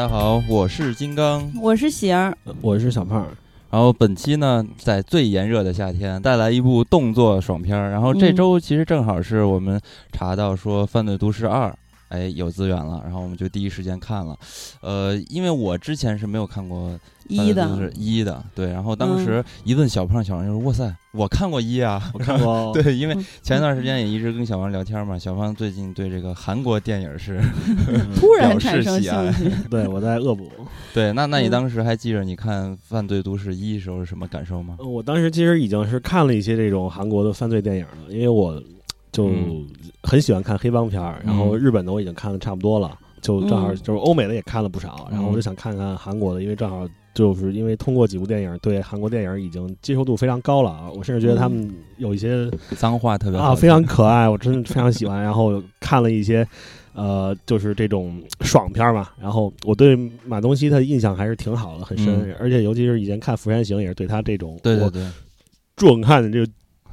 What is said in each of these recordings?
家好，我是金刚，我是喜儿，我是小胖。然后本期呢，在最炎热的夏天带来一部动作爽片儿。然后这周其实正好是我们查到说《犯罪都市二》。哎，有资源了，然后我们就第一时间看了，呃，因为我之前是没有看过一的，是一的，对，然后当时一问小胖，小胖就说：“哇塞，我看过一啊，我看过。”对，因为前一段时间也一直跟小胖聊天嘛，小胖最近对这个韩国电影是 突然产生兴趣。对，我在恶补。对，那那你当时还记着你看《犯罪都市一》时候是什么感受吗？我当时其实已经是看了一些这种韩国的犯罪电影了，因为我。就很喜欢看黑帮片儿，然后日本的我已经看的差不多了，就正好就是欧美的也看了不少，然后我就想看看韩国的，因为正好就是因为通过几部电影对韩国电影已经接受度非常高了啊，我甚至觉得他们有一些脏话特别啊非常可爱，我真的非常喜欢。然后看了一些呃就是这种爽片嘛，然后我对马东锡他的印象还是挺好的，很深，而且尤其是以前看《釜山行》也是对他这种对对对。壮汉的这个。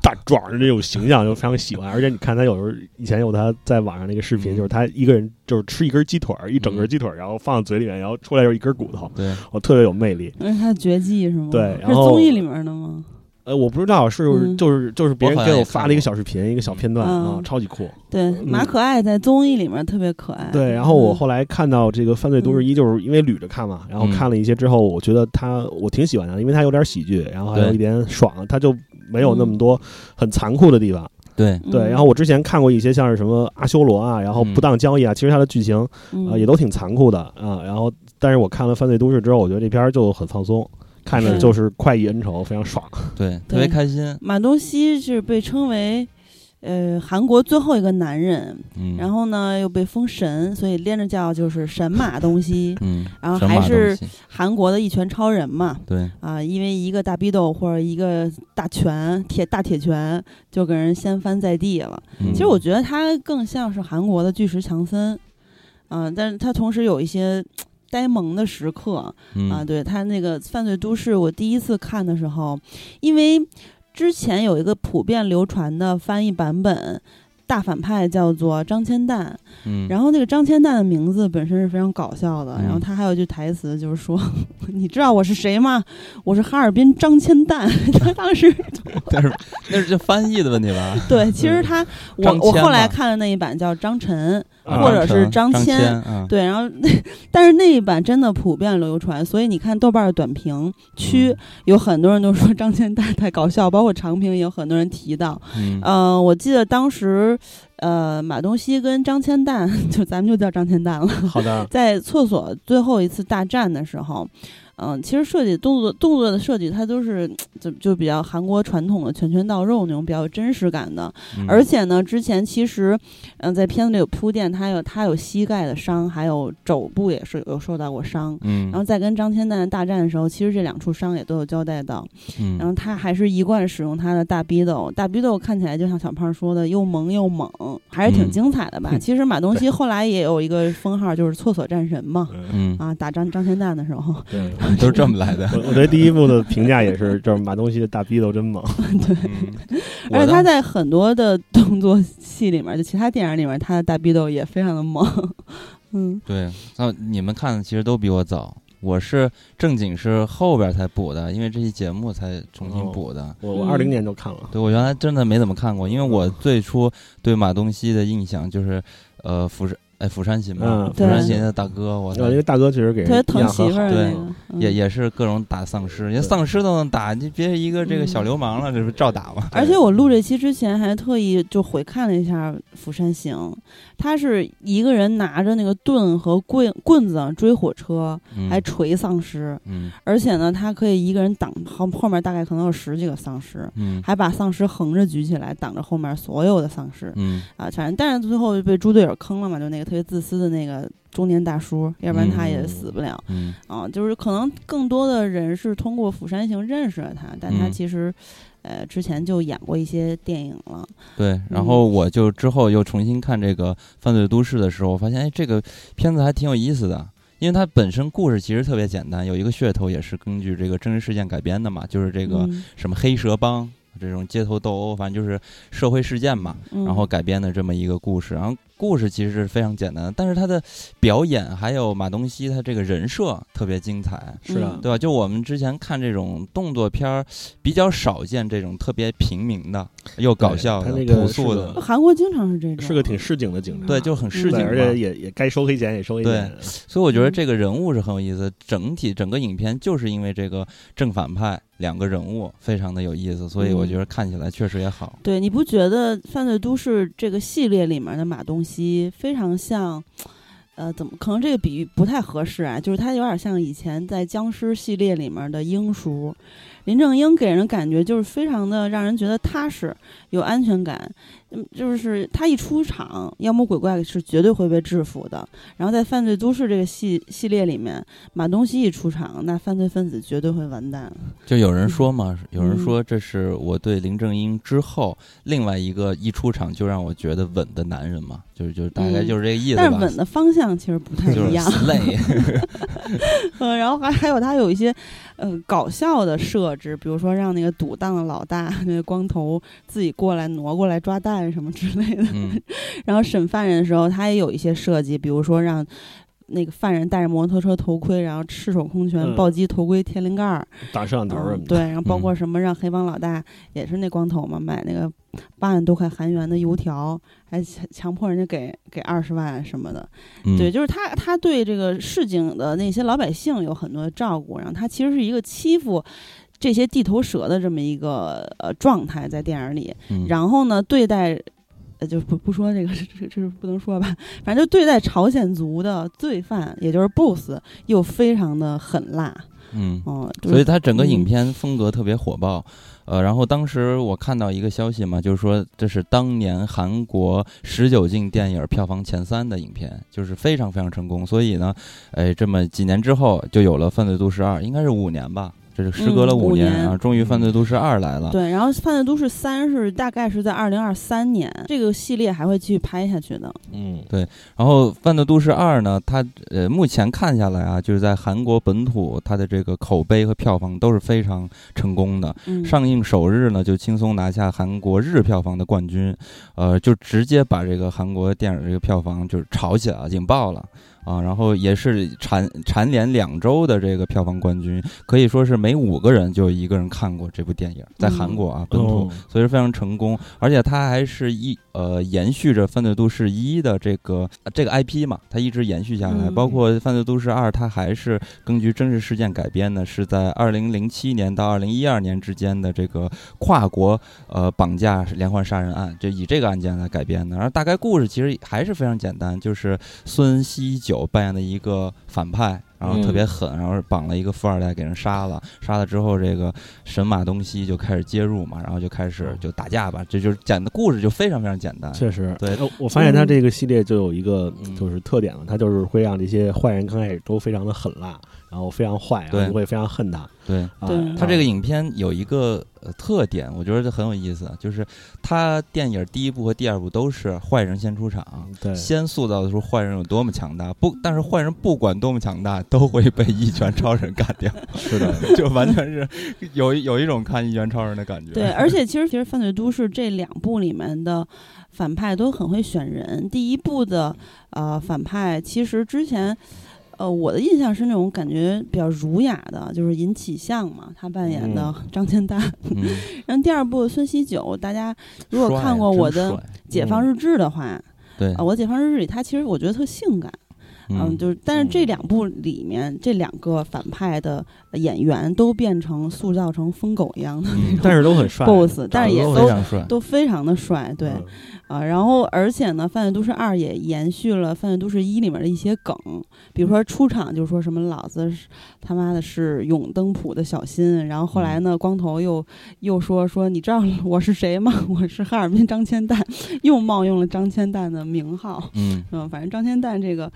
大壮的这种形象就非常喜欢，而且你看他有时候以前有他在网上那个视频，就是他一个人就是吃一根鸡腿儿，一整根鸡腿儿，然后放在嘴里面，然后出来就是一根骨头，对我特别有魅力。那是他的绝技是吗？对，是综艺里面的吗？呃，我不知道，是就是就是别人给我发了一个小视频，一个小片段啊，超级酷。对，马可爱在综艺里面特别可爱。对，然后我后来看到这个《犯罪都市一》，就是因为捋着看嘛，然后看了一些之后，我觉得他我挺喜欢的，因为他有点喜剧，然后还有一点爽，他就。没有那么多很残酷的地方，对对。然后我之前看过一些像是什么阿修罗啊，然后不当交易啊，其实它的剧情啊也都挺残酷的啊。然后，但是我看了《犯罪都市》之后，我觉得这片儿就很放松，看着就是快意恩仇，非常爽，对，特别开心。马东锡是被称为。呃，韩国最后一个男人，然后呢又被封神，所以连着叫就是神马东西。嗯，然后还是韩国的一拳超人嘛。对啊，因为一个大逼斗或者一个大拳铁大铁拳就给人掀翻在地了。其实我觉得他更像是韩国的巨石强森，啊，但是他同时有一些呆萌的时刻啊。对他那个犯罪都市，我第一次看的时候，因为。之前有一个普遍流传的翻译版本，大反派叫做张千蛋，嗯，然后那个张千蛋的名字本身是非常搞笑的，然后他还有一句台词就是说：“你知道我是谁吗？我是哈尔滨张千蛋。”他当时，但是那是翻译的问题吧？对，其实他我我后来看的那一版叫张晨。或者是张骞，对，然后那但是那一版真的普遍流传，所以你看豆瓣的短评区有很多人都说 张骞太太搞笑，包括长评也有很多人提到。嗯，我记得当时呃马东锡跟张千蛋，就咱们就叫张千蛋了。好的，在厕所最后一次大战的时候。嗯，其实设计动作动作的设计，它都是就就比较韩国传统的拳拳到肉那种比较有真实感的。而且呢，之前其实嗯在片子里有铺垫，他有他有膝盖的伤，还有肘部也是有受到过伤。嗯，然后在跟张千蛋大战的时候，其实这两处伤也都有交代到。嗯，然后他还是一贯使用他的大逼斗，大逼斗看起来就像小胖说的又萌又猛，还是挺精彩的吧？其实马东锡后来也有一个封号，就是厕所战神嘛。嗯啊，打张张千蛋的时候。对。都是这么来的。我我对第一部的评价也是，就是马东锡的大逼斗真猛。对，而且他在很多的动作戏里面，就其他电影里面，他的大逼斗也非常的猛。嗯，对。那你们看的其实都比我早，我是正经是后边才补的，因为这期节目才重新补的。我我二零年就看了。对我原来真的没怎么看过，因为我最初对马东锡的印象就是，呃，釜山。哎，釜山行嘛？釜山行的大哥，我因为大哥确实给人疼媳妇儿，对，也也是各种打丧尸，人丧尸都能打，你别一个这个小流氓了，这不照打吗？而且我录这期之前还特意就回看了一下《釜山行》，他是一个人拿着那个盾和棍棍子追火车，还锤丧尸，嗯，而且呢，他可以一个人挡后后面大概可能有十几个丧尸，嗯，还把丧尸横着举起来挡着后面所有的丧尸，嗯啊，反正但是最后被猪队友坑了嘛，就那个。特别自私的那个中年大叔，要不然他也死不了。嗯啊，就是可能更多的人是通过《釜山行》认识了他，但他其实，呃，之前就演过一些电影了。对，然后我就之后又重新看这个《犯罪都市》的时候，我发现哎，这个片子还挺有意思的，因为它本身故事其实特别简单，有一个噱头也是根据这个真实事件改编的嘛，就是这个什么黑蛇帮这种街头斗殴，反正就是社会事件嘛，然后改编的这么一个故事，然后。故事其实是非常简单的，但是他的表演还有马东锡他这个人设特别精彩，是的，对吧？就我们之前看这种动作片儿，比较少见这种特别平民的又搞笑的、朴素的。韩国经常是这种，是个挺市井的警察，对，就很市井，而且也也该收黑钱也收黑钱。对，所以我觉得这个人物是很有意思。整体整个影片就是因为这个正反派。两个人物非常的有意思，所以我觉得看起来确实也好。对，你不觉得《犯罪都市》这个系列里面的马东其非常像？呃，怎么可能这个比喻不太合适啊？就是他有点像以前在僵尸系列里面的英叔。林正英给人的感觉就是非常的让人觉得踏实、有安全感，嗯，就是他一出场，妖魔鬼怪是绝对会被制服的。然后在《犯罪都市》这个系系列里面，马东锡一出场，那犯罪分子绝对会完蛋。就有人说嘛，有人说这是我对林正英之后另外一个一出场就让我觉得稳的男人嘛，就是就是大概就是这个意思。但是稳的方向其实不太一样。累。嗯，然后还还有他有一些。嗯，搞笑的设置，比如说让那个赌档的老大那个光头自己过来挪过来抓蛋什么之类的。然后审犯人的时候，他也有一些设计，比如说让那个犯人戴着摩托车头盔，然后赤手空拳暴击头盔天灵盖儿，打摄像头什么的。对，然后包括什么让黑帮老大也是那光头嘛，买那个八万多块韩元的油条。还强强迫人家给给二十万什么的，对，就是他他对这个市井的那些老百姓有很多照顾，然后他其实是一个欺负这些地头蛇的这么一个呃状态在电影里，然后呢对待呃就不不说这个 这这是不能说吧，反正就对待朝鲜族的罪犯，也就是 BOSS 又非常的狠辣，嗯哦，所以他整个影片风格特别火爆。呃，然后当时我看到一个消息嘛，就是说这是当年韩国十九禁电影票房前三的影片，就是非常非常成功。所以呢，哎，这么几年之后就有了《犯罪都市二》，应该是五年吧。这是时隔了五年啊，终于《犯罪都市二》来了。对，然后《犯罪都市三》是大概是在二零二三年，这个系列还会继续拍下去的。嗯，对。然后《犯罪都市二》呢，它呃目前看下来啊，就是在韩国本土，它的这个口碑和票房都是非常成功的。上映首日呢，就轻松拿下韩国日票房的冠军，呃，就直接把这个韩国电影这个票房就是炒起来了，引爆了。啊，然后也是蝉蝉联两周的这个票房冠军，可以说是每五个人就有一个人看过这部电影，在韩国啊本土，所以说非常成功。而且它还是一呃延续着《犯罪都市一》的这个这个 IP 嘛，它一直延续下来。包括《犯罪都市二》，它还是根据真实事件改编的，是在二零零七年到二零一二年之间的这个跨国呃绑架连环杀人案，就以这个案件来改编的。然后大概故事其实还是非常简单，就是孙锡九。扮演的一个反派，然后特别狠，然后绑了一个富二代给人杀了，杀了之后，这个神马东西就开始介入嘛，然后就开始就打架吧，这就是讲的故事就非常非常简单。确实，对，我发现他这个系列就有一个就是特点了，他就是会让这些坏人刚开始都非常的狠辣。然后非常坏，对，你会非常恨他。对，对，他这个影片有一个特点，我觉得很有意思，就是他电影第一部和第二部都是坏人先出场，对，先塑造的出坏人有多么强大。不，但是坏人不管多么强大，都会被一拳超人干掉。是的，就完全是有有一种看一拳超人的感觉。对，而且其实其实《犯罪都市》这两部里面的反派都很会选人。第一部的呃反派，其实之前。呃，我的印象是那种感觉比较儒雅的，就是尹启相嘛，他扮演的张千丹。然后第二部孙锡九，大家如果看过我的《解放日志》的话，对啊，我《解放日志》里他其实我觉得特性感。嗯，就是，但是这两部里面这两个反派的演员都变成塑造成疯狗一样的那种，但是都很帅，boss，但是也都都非常的帅，对，啊，然后而且呢，《犯罪都市二》也延续了《犯罪都市一》里面的一些梗，比如说出场就说什么老子是他妈的是永登浦的小新，然后后来呢，光头又又说说你知道我是谁吗？我是哈尔滨张千蛋，又冒用了张千蛋的名号，嗯嗯，反正张千蛋这个。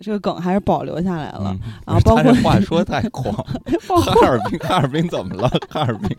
这个梗还是保留下来了，然后包括话说太狂，哈尔滨哈尔滨怎么了？哈尔滨，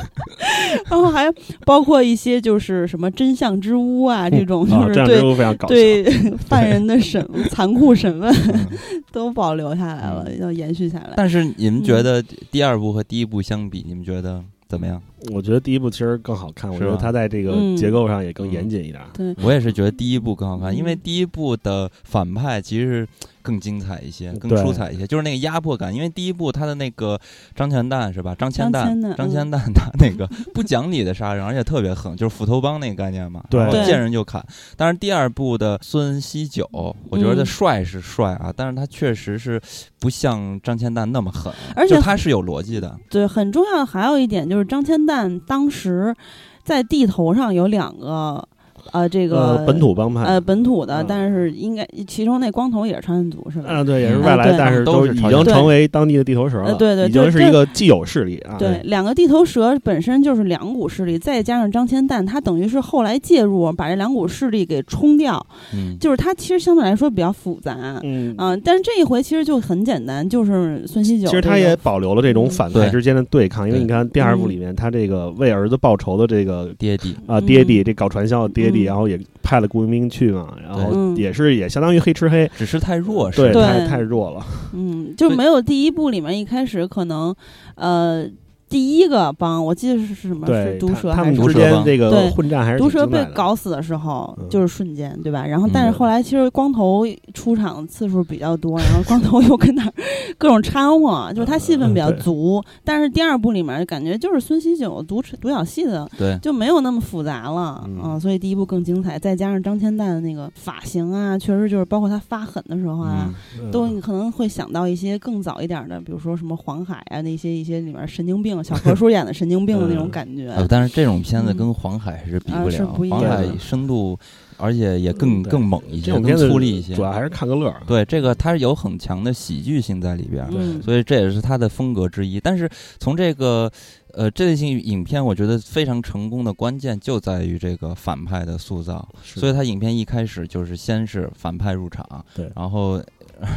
然后还包括一些就是什么真相之屋啊这种，就是对对 犯人的审残酷审问 都保留下来了，要延续下来。但是你们觉得第二部和第一部相比，你们觉得怎么样？我觉得第一部其实更好看，我觉得它在这个结构上也更严谨一点。对我也是觉得第一部更好看，因为第一部的反派其实。更精彩一些，更出彩一些，就是那个压迫感。因为第一部他的那个张全蛋是吧？张千蛋，张千蛋他那个 不讲理的杀人，而且特别狠，就是斧头帮那个概念嘛，对，见人就砍。但是第二部的孙锡九，我觉得帅是帅啊，但是他确实是不像张千蛋那么狠，而且他是有逻辑的。对，很重要的还有一点就是张千蛋当时在地头上有两个。呃，这个本土帮派，呃，本土的，但是应该其中那光头也是朝鲜族，是吧？啊，对，也是外来，但是都已经成为当地的地头蛇了。对对，已经是一个既有势力啊。对，两个地头蛇本身就是两股势力，再加上张千蛋，他等于是后来介入，把这两股势力给冲掉。嗯，就是他其实相对来说比较复杂。嗯啊，但是这一回其实就很简单，就是孙锡九。其实他也保留了这种反派之间的对抗，因为你看第二部里面，他这个为儿子报仇的这个爹地啊，爹地这搞传销的爹地，然后也。派了雇佣兵去嘛，然后也是也相当于黑吃黑，只是太弱，对，太太弱了。嗯，就没有第一部里面一开始可能，呃。第一个帮我记得是什么？是毒蛇还是之间这个混战还是毒蛇被搞死的时候，就是瞬间，对吧？然后但是后来其实光头出场次数比较多，然后光头又跟那各种掺和，就是他戏份比较足。但是第二部里面感觉就是孙锡九独独角戏的，对，就没有那么复杂了啊。所以第一部更精彩，再加上张千蛋的那个发型啊，确实就是包括他发狠的时候啊，都你可能会想到一些更早一点的，比如说什么黄海啊那些一些里面神经病。小何叔演的神经病的那种感觉，但是这种片子跟黄海是比不了，黄海深度，而且也更更猛一些，更粗粝一些。主要还是看个乐。对，这个它是有很强的喜剧性在里边，所以这也是它的风格之一。但是从这个呃这类型影片，我觉得非常成功的关键就在于这个反派的塑造。所以它影片一开始就是先是反派入场，对，然后。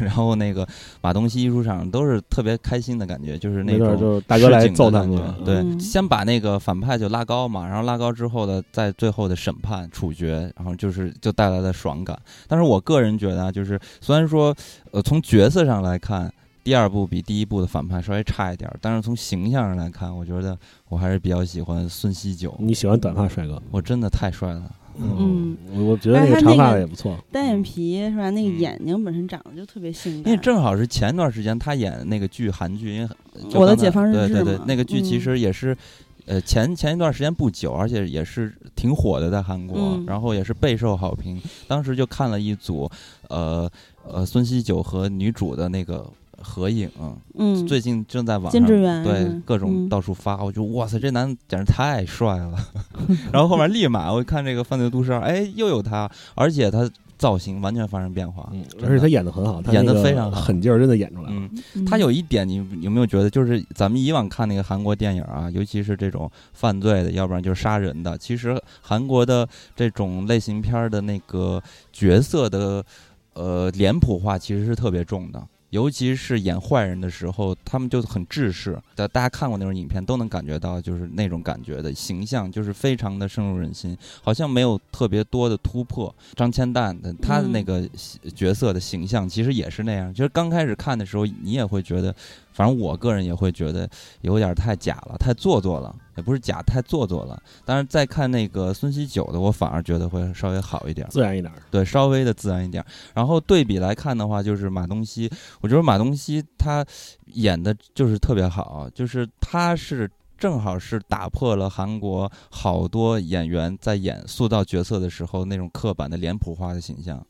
然后那个马东锡一出场都是特别开心的感觉，就是那种就是大哥来揍他们，对，先把那个反派就拉高嘛，然后拉高之后的在最后的审判处决，然后就是就带来的爽感。但是我个人觉得啊，就是虽然说呃从角色上来看，第二部比第一部的反派稍微差一点，但是从形象上来看，我觉得我还是比较喜欢孙锡九。你喜欢短发帅哥？我真的太帅了。嗯，我觉得那个长发也不错，单眼皮是吧？那个眼睛本身长得就特别性感。因为正好是前一段时间他演那个剧，韩剧，因为我的解放日志对对对，那个剧其实也是，呃，前前一段时间不久，而且也是挺火的，在韩国，然后也是备受好评。当时就看了一组，呃呃，孙锡九和女主的那个。合影，嗯，最近正在网上对各种到处发，我就哇塞，这男的简直太帅了。然后后面立马我看这个《犯罪都市二》，哎，又有他，而且他造型完全发生变化，嗯，而且他演的很好，演的非常好，狠劲儿真的演出来了。嗯，他有一点，你有没有觉得，就是咱们以往看那个韩国电影啊，尤其是这种犯罪的，要不然就是杀人的，其实韩国的这种类型片的那个角色的呃脸谱化其实是特别重的。尤其是演坏人的时候，他们就很制式。大大家看过那种影片，都能感觉到，就是那种感觉的形象，就是非常的深入人心，好像没有特别多的突破。张千蛋的他的那个角色的形象，其实也是那样。就是刚开始看的时候，你也会觉得。反正我个人也会觉得有点太假了，太做作了，也不是假，太做作了。但是再看那个孙锡九的，我反而觉得会稍微好一点，自然一点。对，稍微的自然一点。然后对比来看的话，就是马东锡，我觉得马东锡他演的就是特别好，就是他是正好是打破了韩国好多演员在演塑造角色的时候那种刻板的脸谱化的形象。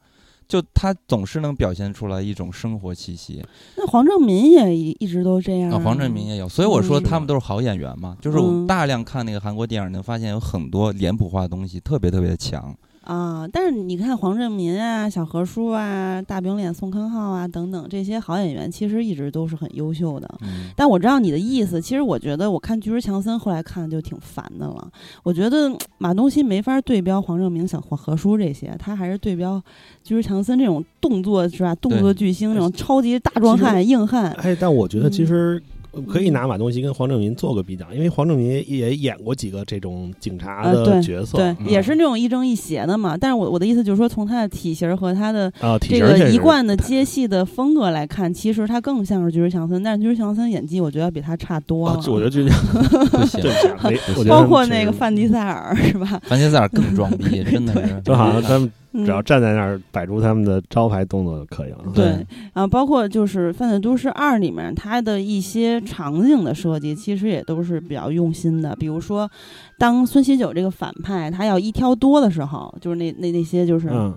就他总是能表现出来一种生活气息。那黄正民也一直都这样。啊，黄正民也有，所以我说他们都是好演员嘛。就是我大量看那个韩国电影，能发现有很多脸谱化的东西，特别特别的强。啊，但是你看黄正民啊、小何叔啊、大饼脸宋康昊啊等等这些好演员，其实一直都是很优秀的。嗯。但我知道你的意思，其实我觉得我看《巨石强森》后来看就挺烦的了。我觉得马东锡没法对标黄正明、小何何叔这些，他还是对标巨石强森这种动作是吧？动作巨星那种超级大壮汉、硬汉。哎，但我觉得其实。可以拿马东锡跟黄正民做个比较，因为黄正民也演过几个这种警察的角色，对，嗯也是那种亦正亦邪的嘛。但是我我的意思就是说，从他的体型和他的这个一贯的接戏的风格来看，其实他更像是巨石强森，但是巨石强森演技我觉得比他差多了。啊，我觉得这 不行这，这没，我觉得包括那个范迪塞尔是吧？范迪塞尔更装逼，真的是，就好像他们嗯只要站在那儿摆出他们的招牌动作就可以了。对，啊，包括就是《犯罪都市二》里面它的一些场景的设计，其实也都是比较用心的。比如说，当孙喜九这个反派他要一挑多的时候，就是那那那些就是嗯，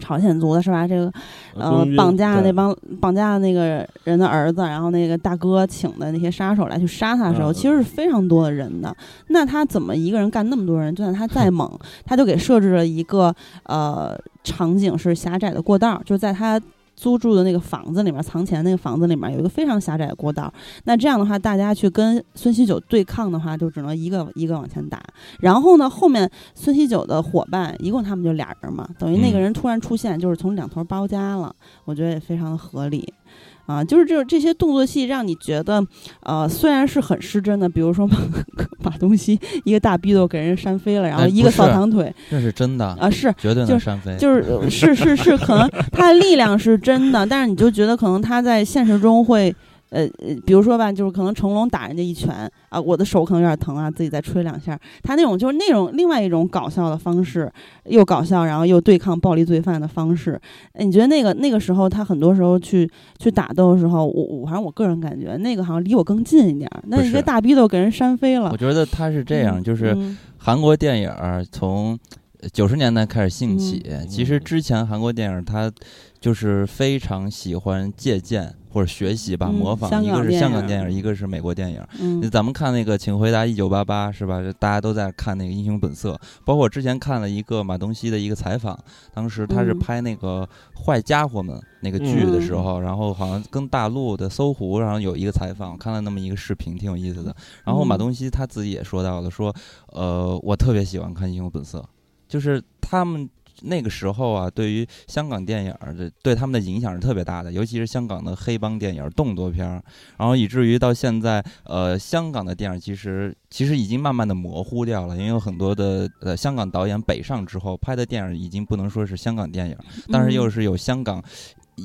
朝鲜族的是吧？这个呃绑架那帮绑架那个人的儿子，然后那个大哥请的那些杀手来去杀他的时候，嗯其实是非常多的人的。那他怎么一个人干那么多人？就算他再猛，他就给设置了一个呃场景是狭窄的过道，就在他。租住的那个房子里面，藏钱那个房子里面有一个非常狭窄的过道。那这样的话，大家去跟孙喜九对抗的话，就只能一个一个往前打。然后呢，后面孙喜九的伙伴一共他们就俩人嘛，等于那个嗯人突然出现，就是从两头包夹了，我觉得也非常的合理。啊，就是这这些动作戏让你觉得，呃，虽然是很失真的，比如说马 马东锡一个大逼斗给人扇飞了，然后一个扫堂腿这是真的，啊，是绝对就是能扇飞。就是呃 是是是，可能他的力量是真的，但是你就觉得可能他在现实中会。呃呃，比如说吧，就是可能成龙打人家一拳啊，我的手可能有点疼啊，自己再吹两下。他那种就是那种另外一种搞笑的方式，又搞笑，然后又对抗暴力罪犯的方式。哎你觉得那个那个时候他很多时候去去打斗的时候，我我反正我个人感觉那个好像离我更近一点儿。那一个大逼斗给人扇飞了我，觉得他是这样，就是嗯韩国电影儿从九十年代开始兴起，嗯其实之前韩国电影他就是非常喜欢借鉴或者学习吧，嗯模仿。一个是香港电影，一个是美国电影。嗯咱们看那个《请回答一九八八》是吧？大家都在看那个《英雄本色》，包括我之前看了一个马东锡的一个采访，当时他是嗯拍那个《坏家伙们》那个剧的时候，然后好像跟大陆的搜狐，然后有一个采访，看了那么一个视频，挺有意思的。然后马嗯东锡他自己也说到了，说，呃，我特别喜欢看《英雄本色》，就是他们。那个时候啊，对于香港电影儿的对他们的影响是特别大的，尤其是香港的黑帮电影、动作片儿，然后以至于到现在，呃，香港的电影其实其实已经慢慢的模糊掉了，因为有很多的呃香港导演北上之后拍的电影已经不能说是香港电影，但是又是有香港。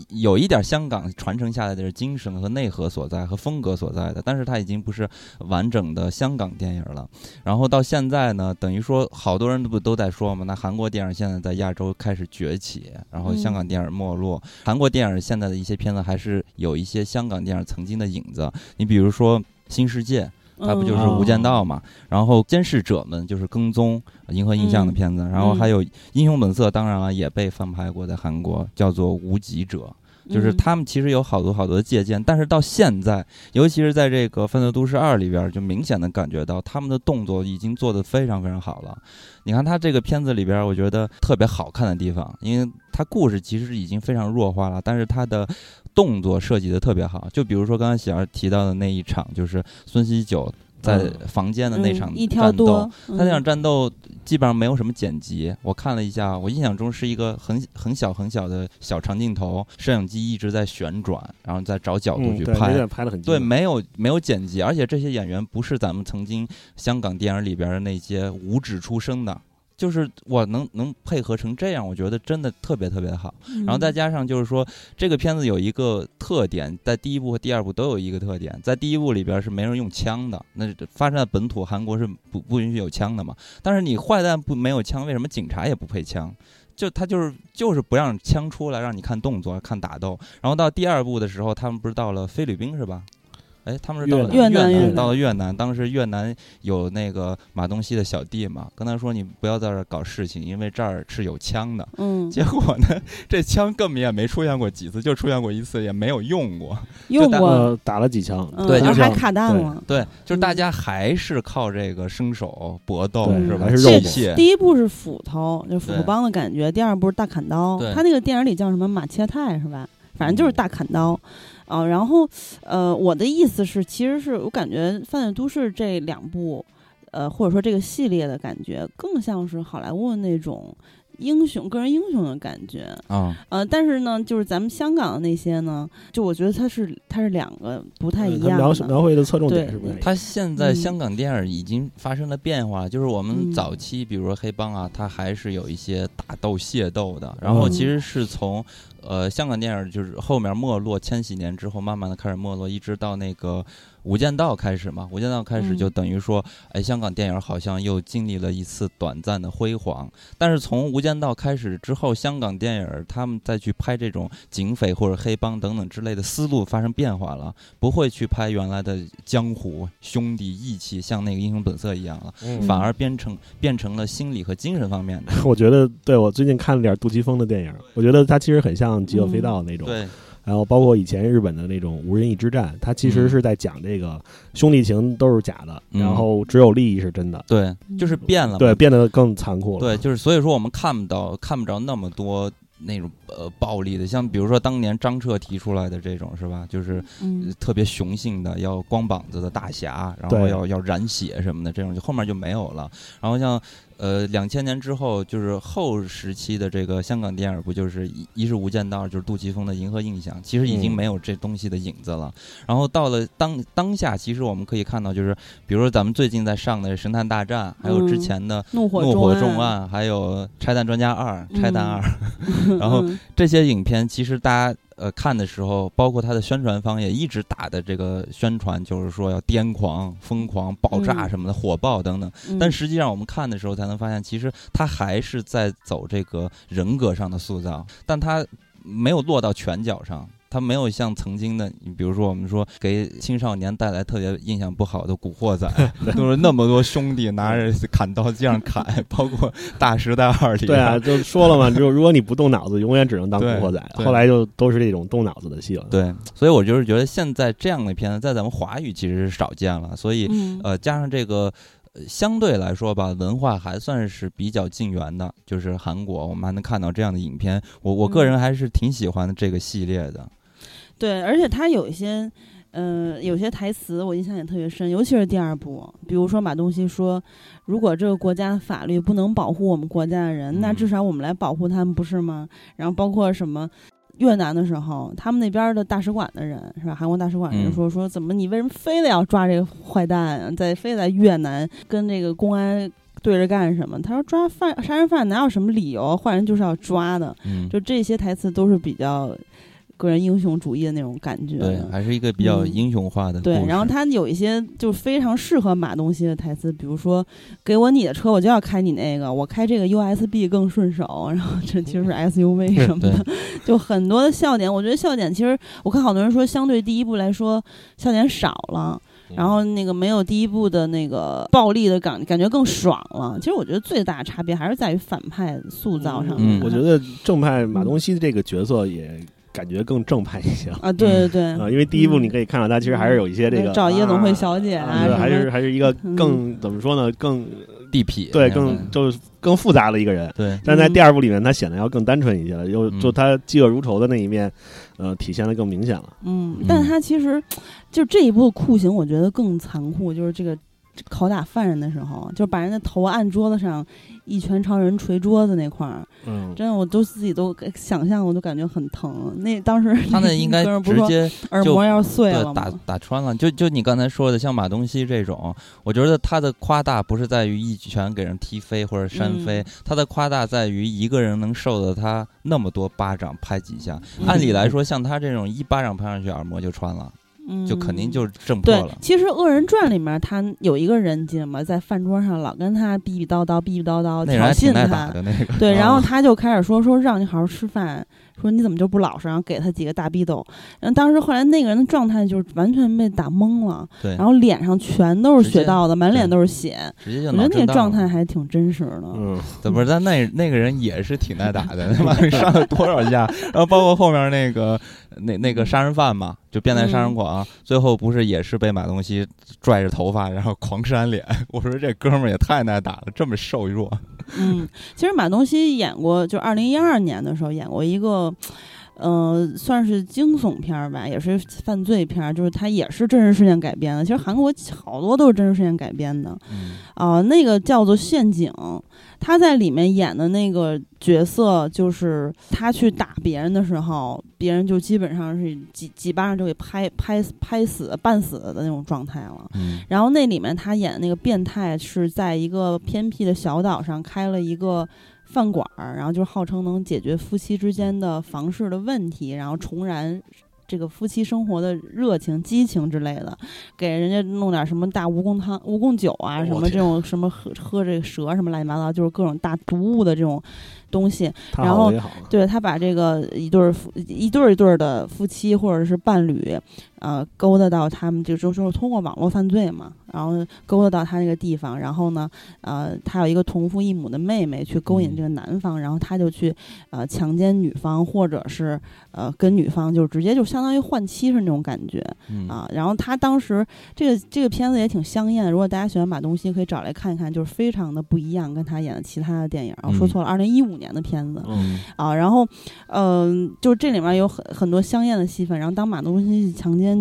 有一点香港传承下来的精神和内核所在和风格所在的，但是它已经不是完整的香港电影了。然后到现在呢，等于说好多人都不都在说嘛，那韩国电影现在在亚洲开始崛起，然后香港电影没落。韩国电影现在的一些片子还是有一些香港电影曾经的影子。你比如说《新世界》，它不就是嗯《无间道》嘛？然后《监视者们》就是跟踪银河映像的嗯片子，然后还有《英雄本色》，当然了也被翻拍过，在韩国叫做《无极者》。就是嗯他们其实有好多好多的借鉴，但是到现在，尤其是在这个《犯罪都市二》里边，就明显的感觉到他们的动作已经做得非常非常好了。你看他这个片子里边，我觉得特别好看的地方，因为他故事其实已经非常弱化了，但是他的动作设计的特别好。就比如说刚才喜儿提到的那一场，就是孙喜九在嗯房间的那嗯场战斗，多，他那场嗯战斗基本上没有什么剪辑，我看了一下，我印象中是一个很很小很小的小长镜头，摄影机一直在旋转，然后再找角度去拍。那个拍的很对，没有没有剪辑，而且这些演员不是咱们曾经香港电影里边的那些无指出生的，就是我能能配合成这样，我觉得真的特别特别好。然后再嗯加上就是说，这个片子有一个特点，在第一部和第二部都有一个特点，在第一部里边是没人用枪的，那发生在本土韩国是不不允许有枪的嘛。但是你坏蛋不没有枪，为什么警察也不配枪？就他就是就是不让枪出来，让你看动作、看打斗。然后到第二部的时候，他们不是到了菲律宾是吧？哎，他们是到了越南越越南到了越南。当时越南有那个马东锡的小弟嘛，跟他说你不要在这儿搞事情，因为这儿是有枪的。嗯，结果呢，这枪根本也没出现过几次，就出现过一次，也没有用过。用过，呃，打了几枪，嗯对就是还卡弹了。对，就是大嗯家还是靠这个生手搏斗，对是吧？还是肉搏。第一步是斧头，就斧头帮的感觉；第二步是大砍刀。他那个电影里叫什么马切泰是吧？反正就是大砍刀。啊，然后呃，我的意思是，其实是我感觉《犯罪都市》这两部，呃，或者说这个系列的感觉，更像是好莱坞的那种英雄、个人英雄的感觉啊。呃，但是呢，就是咱们香港的那些呢，就我觉得它是它是两个不太一样的。描描绘的侧重点是不是？它现在香港电影已经发生了变化，就是我们早期，比如说黑帮啊，它还是有一些打斗械斗的，然后其实是从。呃，香港电影就是后面没落，千禧年之后慢慢的开始没落，一直到那个。《无间道》开始嘛，《无间道》开始就等于说，哎，香港电影好像又经历了一次短暂的辉煌。但是从《无间道》开始之后，香港电影他们再去拍这种警匪或者黑帮等等之类的思路发生变化了，不会去拍原来的江湖兄弟义气，像那个《英雄本色》一样了，反而变成变成了心理和精神方面的。我觉得，对我最近看了点杜琪峰的电影，我觉得他其实很像《极恶飞盗》那种。对。然后包括以前日本的那种无人义之战，它其实是在讲这个兄弟情都是假的，然后只有利益是真的。对，就是变了，对，变得更残酷了。对，就是所以说我们看不到、看不着那么多那种呃暴力的，像比如说当年张彻提出来的这种是吧？就是特别雄性的，要光膀子的大侠，然后要要染血什么的这种，就后面就没有了。然后像。呃，两千年之后，就是后时期的这个香港电影，不就是一一是《无间道》，就是杜琪峰的《银河印象》，其实已经没有这东西的影子了。然后到了当当下，其实我们可以看到，就是比如说咱们最近在上的《神探大战》，还有之前的《怒火重案》，还有《拆弹专家二》《拆弹二》，然后这些影片，其实大家。呃，看的时候，包括他的宣传方也一直打的这个宣传，就是说要癫狂、疯狂、爆炸什么的，火爆等等。但实际上，我们看的时候才能发现，其实他还是在走这个人格上的塑造，但他没有落到拳脚上。他没有像曾经的，你比如说我们说给青少年带来特别印象不好的《古惑仔》，都是那么多兄弟拿着砍刀这样砍，包括《大时代二》里。对啊，就说了嘛，就如果你不动脑子，永远只能当古惑仔。后来就都是这种动脑子的戏了。对，所以我就是觉得现在这样的片子在咱们华语其实是少见了，所以呃，加上这个。相对来说吧，文化还算是比较近缘的，就是韩国，我们还能看到这样的影片。我我个人还是挺喜欢这个系列的。对，而且他有一些，嗯，有些台词我印象也特别深，尤其是第二部，比如说马东锡说：“如果这个国家的法律不能保护我们国家的人，那至少我们来保护他们，不是吗？”然后包括什么。越南的时候，他们那边的大使馆的人是吧？韩国大使馆人说说，怎么你为什么非得要抓这个坏蛋，在非在越南跟这个公安对着干什么？他说抓犯杀人犯哪有什么理由，坏人就是要抓的。就这些台词都是比较。个人英雄主义的那种感觉，对，还是一个比较英雄化的。对，然后他有一些就非常适合马东锡的台词，比如说“给我你的车，我就要开你那个，我开这个 USB 更顺手。”然后这其实是 SUV 什么的，就很多的笑点。我觉得笑点其实我看好多人说，相对第一部来说笑点少了，然后那个没有第一部的那个暴力的感感觉更爽了。其实我觉得最大的差别还是在于反派塑造上面。我觉得正派马东锡的这个角色也。感觉更正派一些。啊，对对对。啊，因为第一部你可以看到他其实还是有一些这个找夜总会小姐啊，还是还是一个更怎么说呢，更地痞，对，更就是更复杂的一个人。对，但在第二部里面，他显得要更单纯一些了，又就他嫉恶如仇的那一面，呃，体现的更明显了。嗯，但他其实就这一部酷刑，我觉得更残酷，就是这个。拷打犯人的时候，就把人的头按桌子上，一拳朝人捶桌子那块儿，嗯，真的我都自己都想象，我都感觉很疼。那当时他那 应该直接耳膜要碎了，打打穿了。就就你刚才说的，像马东锡这种，我觉得他的夸大不是在于一拳给人踢飞或者扇飞，他的夸大在于一个人能受得他那么多巴掌拍几下。按理来说，像他这种一巴掌拍上去，耳膜就穿了。就肯定就是挣破了。其实《恶人传》里面，他有一个人记得吗？在饭桌上老跟他逼逼叨叨、逼逼叨叨挑衅他。对，然后他就开始说说让你好好吃饭，说你怎么就不老实，然后给他几个大逼斗。然后当时后来那个人的状态就是完全被打懵了，对，然后脸上全都是血道的，满脸都是血。直接就我觉得那个状态还挺真实的。嗯，不是？但那那个人也是挺耐打的，他妈上了多少下？然后包括后面那个。那那个杀人犯嘛，就变态杀人狂，最后不是也是被马东锡拽着头发，然后狂扇脸。我说这哥们儿也太耐打了，这么瘦弱。嗯，其实马东锡演过，就二零一二年的时候演过一个，呃，算是惊悚片儿吧，也是犯罪片儿，就是它也是真实事件改编的。其实韩国好多都是真实事件改编的。嗯啊、那个叫做《陷阱》，他在里面演的那个角色，就是他去打别人的时候，别人就基本上是几几巴掌就给拍拍拍死、半死的那种状态了。嗯然后那里面他演的那个变态是在一个偏僻的小岛上开了一个饭馆儿，然后就号称能解决夫妻之间的房事的问题，然后重燃这个夫妻生活的热情、激情之类的，给人家弄点什么大蜈蚣汤、蜈蚣酒啊，什么这种什么喝喝这个蛇什么乱七八糟，就是各种大毒物的这种东西。然后对他把这个一对儿夫一对儿一对儿的夫妻或者是伴侣，呃，勾搭到他们，就就就是通过网络犯罪嘛，然后勾搭到他那个地方，然后呢，呃，他有一个同父异母的妹妹去勾引嗯这个男方，然后他就去呃强奸女方，或者是呃跟女方就直接就相当于换妻是那种感觉嗯啊。然后他当时这个这个片子也挺香艳的，如果大家喜欢马东锡，可以找来看一看，就是非常的不一样，跟他演的其他的电影。我说嗯错了，二零一五年的片子。嗯，啊，然后，嗯、就这里面有很很多香艳的戏份。然后当马东锡强奸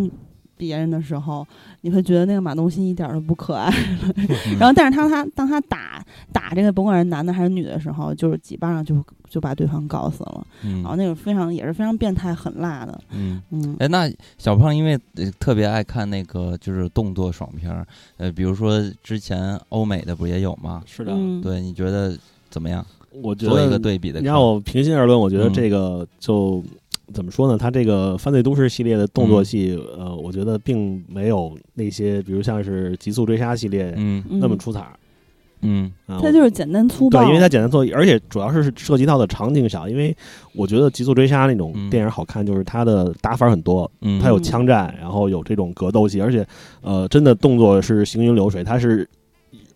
别人的时候，你会觉得那个马东锡一点儿都不可爱了。然后，但是他他当他打打这个甭管是男的还是女的时候，就是几巴掌就就把对方搞死了。嗯然后那种非常也是非常变态狠辣的，嗯。嗯哎，那小胖因为呃特别爱看那个就是动作爽片儿，呃，比如说之前欧美的不也有吗？是的，嗯，对，你觉得怎么样？我觉做一个对比的让我平心而论，我觉得嗯这个就、怎么说呢？它这个犯罪都市系列的动作戏，呃，我觉得并没有那些，比如像是极速追杀系列嗯嗯那么出彩儿。嗯啊，他就是简单粗暴，对，因为它简单做，而且主要是涉及到的场景少。因为我觉得《极速追杀》那种嗯电影好看，就是它的打法很多，嗯，它有枪战，然后有这种格斗戏，而且呃，真的动作是行云流水，它是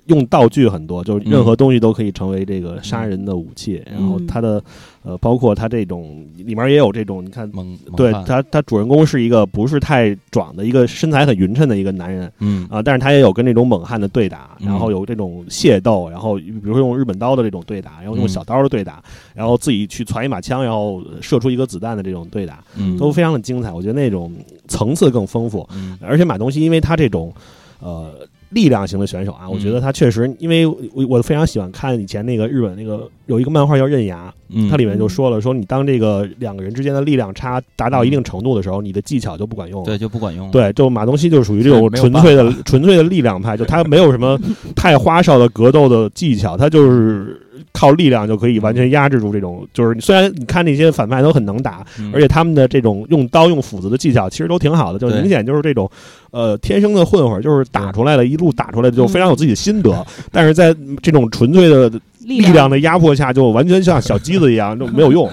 用道具很多，就是任何东西都可以成为这个杀人的武器。然后它的呃，包括它这种里面也有这种，你看。对他，他主人公是一个不是太壮的一个身材很匀称的一个男人嗯啊，但是他也有跟这种猛汉的对打，嗯然后有这种械斗，然后比如说用日本刀的这种对打，然后用嗯小刀的对打，然后自己去攒一把枪，然后射出一个子弹的这种对打，嗯都非常的精彩。我觉得那种层次更丰富，嗯而且马东锡因为他这种呃力量型的选手啊，我觉得他确实，因为我我非常喜欢看以前那个日本那个有一个漫画叫《刃牙》，嗯，它里面就说了，说你当这个两个人之间的力量差达到一定程度的时候，你的技巧就不管用了。对就不管用了，对，就马东锡就属于这种纯粹的纯粹的力量派，就他没有什么 太花哨的格斗的技巧，他就是靠力量就可以完全压制住这种。就是虽然你看那些反派都很能打，嗯，而且他们的这种用刀用斧子的技巧其实都挺好的，就明显就是这种呃天生的混混，就是打出来的，一路打出来的就非常有自己的心得，但是在这种纯粹的力力量的压迫下，就完全像小鸡子一样，就没有用。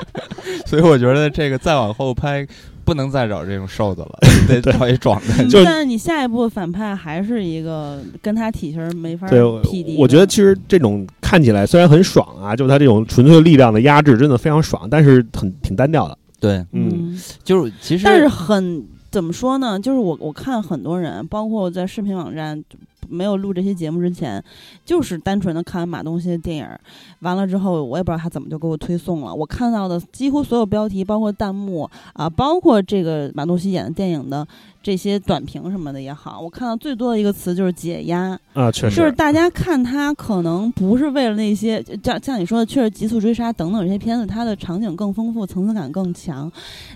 所以我觉得这个再往后拍，不能再找这种瘦子了，得找一壮的。就但是你下一步反派还是一个跟他体型没法匹敌。我觉得其实这种看起来虽然很爽啊，就他这种纯粹力量的压制真的非常爽，但是很挺单调的。对，嗯，嗯，就是其实，但是很怎么说呢？就是我我看很多人，包括在视频网站没有录这期节目之前，就是单纯的看完马东锡的电影，完了之后，我也不知道他怎么就给我推送了。我看到的几乎所有标题，包括弹幕啊，包括这个马东锡演的电影的这些短评什么的也好，我看到最多的一个词就是解压。啊，确实，就是大家看他可能不是为了那些，像像你说的，确实《极速追杀》等等这些片子，它的场景更丰富，层次感更强，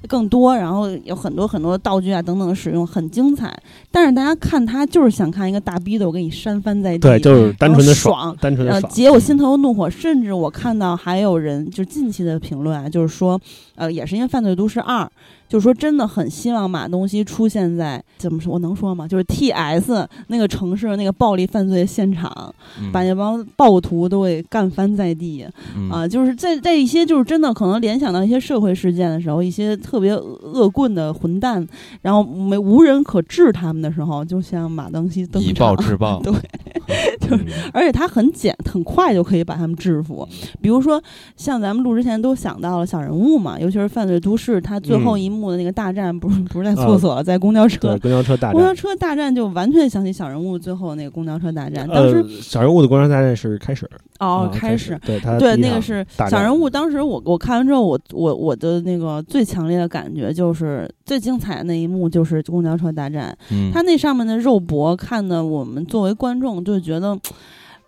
更多，然后有很多很多道具啊等等的使用，很精彩。但是大家看他就是想看一个大逼斗给你扇翻在地，对，就是单纯的爽呃，单纯的爽。解我心头的怒火。甚至我看到还有人就近期的评论啊，就是说，呃，也是因为《犯罪都市二》，就是说真的很希望马东锡出现在怎么说？我能说吗？就是 T S 那个城市那个暴力犯罪现场，嗯把那帮暴徒都给干翻在地嗯啊！就是在在一些就是真的可能联想到一些社会事件的时候，一些特别恶恶棍的混蛋，然后没无人可治他们的时候，就像马东锡登以场暴，制暴，对，就是而且他很简很快就可以把他们制服。比如说，像咱们录之前都想到了小人物嘛，尤其是犯罪都市，他最后一幕的那个大战，不是不是在厕所，在公交交车，对，公交车大公交战。车大战就完全想起小人物最后那个公交车大战，当时、呃，小人物的公交车大战是开始，哦啊开开始。对他对，那个是小人物。当时我我看完之后，我我我的那个最强烈的感觉就是最精彩的那一幕就是公交车大战，嗯，他那上面的肉搏看的我们作为观众就觉得。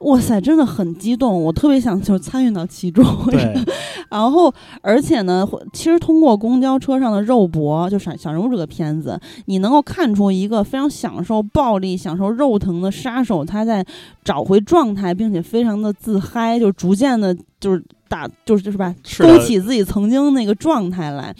哇塞，真的很激动，我特别想就参与到其中。对，然后，而且呢，其实通过公交车上的肉搏，就是小人物这个片子，你能够看出一个非常享受暴力、享受肉疼的杀手，他在找回状态，并且非常的自嗨，就逐渐的，就是打，就是就是吧，勾起自己曾经那个状态来。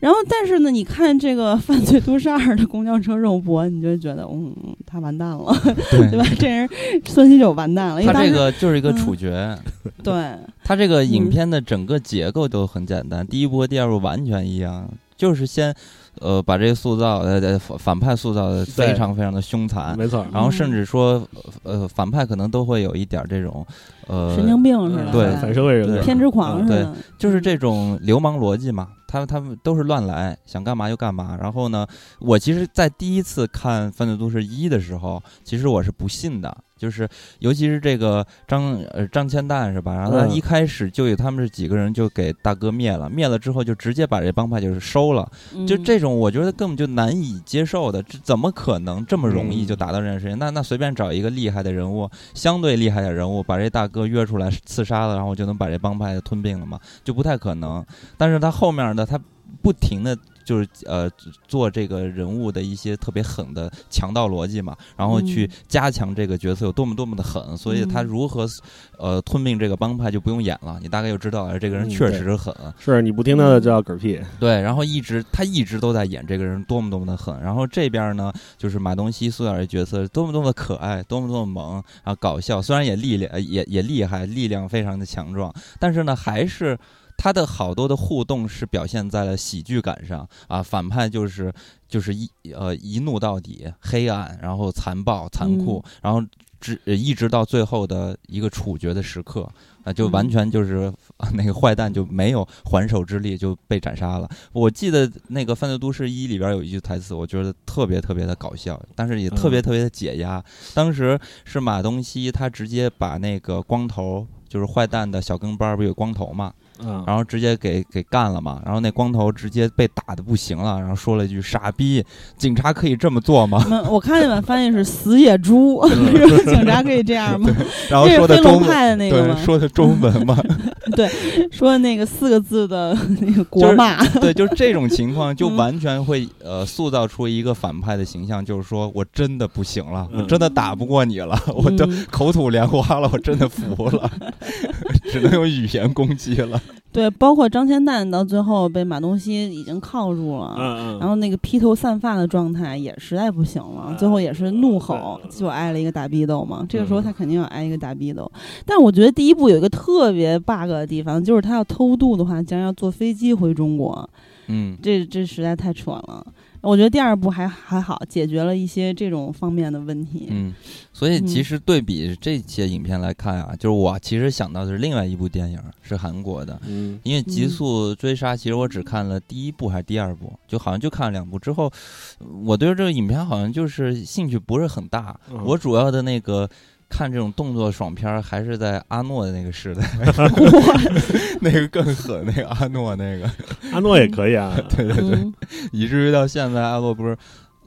然后，但是呢，你看这个《犯罪都市二》的公交车肉搏，你就觉得，嗯，他完蛋了，对吧？这人孙喜九完蛋了，他这个就是一个嗯处决，对，他这个影嗯片的整个结构都很简单，第一部和第二部完全一样，就是先，呃，把这个塑造，呃，呃反反派塑造的非常非常的凶残，没错。然后甚至说，呃，反派可能都会有一点这种，呃，神经病似的，对反社会人格对偏执狂嗯对似的，就是这种流氓逻辑嘛，他他们都是乱来，想干嘛就干嘛。然后呢，我其实，在第一次看《犯罪都市一》的时候，其实我是不信的，就是尤其是这个张呃张千蛋是吧？然后他嗯一开始就有他们是几个人就给大哥灭了，灭了之后就直接把这帮派就是收了，就嗯这种我觉得根本就难以接受的，这怎么可能这么容易就达到这件事情？那那随便找一个厉害的人物，相对厉害的人物，把这大哥约出来刺杀了，然后就能把这帮派吞并了吗？就不太可能。但是他后面的，他不停的就是呃做这个人物的一些特别狠的强盗逻辑嘛，然后去嗯加强这个角色有多么多么的狠，所以他嗯如何呃吞并这个帮派就不用演了，你大概就知道了，这个人确实狠。是你不听他的就要嗝屁，对，然后一直他一直都在演这个人多么多么的狠，然后这边呢就是马东锡塑造这角色多么多么的可爱，多么多么猛，然后搞笑，虽然也力量也也厉害，力量非常的强壮，但是呢还是。他的好多的互动是表现在了喜剧感上啊，反派就是就是一呃一怒到底，黑暗，然后残暴残酷，然后直呃一直到最后的一个处决的时刻啊，就完嗯全就是、啊 那个坏蛋就没有还手之力就被斩杀了。我记得那个《犯罪都市一》里边有一句台词，我觉得特别特别的搞笑，但是也特别嗯特别的解压。当时是马东锡他直接把那个光头。就是坏蛋的小跟班儿不有光头嘛，啊，然后直接给给干了嘛，然后那光头直接被打的不行了，然后说了一句“傻逼，警察可以这么做吗那我看那版翻译是“死野猪”，警察可以这样吗？”？然后说的中文，派的那个吗对，？说的中文嘛，说那个四个字的 那个就是国骂，对，就是这种情况，就嗯完全会呃塑造出一个反派的形象，就是说我真的不行了，我嗯真的打不过你了，我都嗯口吐莲花了，我真的服了，只能用语言攻击了。对，包括张千蛋到最后被马东锡已经铐住了。嗯嗯，然后那个披头散发的状态也实在不行了，最后也是怒吼，就挨了一个大逼斗嘛。这个时候他肯定要挨一个大逼斗，但我觉得第一部有一个特别 bug 的地方，就是他要偷渡的话，将要坐飞机回中国，嗯，这这实在太蠢了。我觉得第二部还还好，解决了一些这种方面的问题。嗯，所以其嗯实对比这些影片来看啊，就是我其实想到的是另外一部电影，是韩国的。嗯因为《极嗯速追杀》，其实我只看了第一部还是第二部，就好像就看了两部之后，我对这个影片好像就是兴趣不是很大。嗯我主要的那个看这种动作爽片儿，还是在阿诺的那个时代，那个更狠，那个阿诺那个，阿诺也可以啊，对对对，嗯，以至于到现在阿诺不是。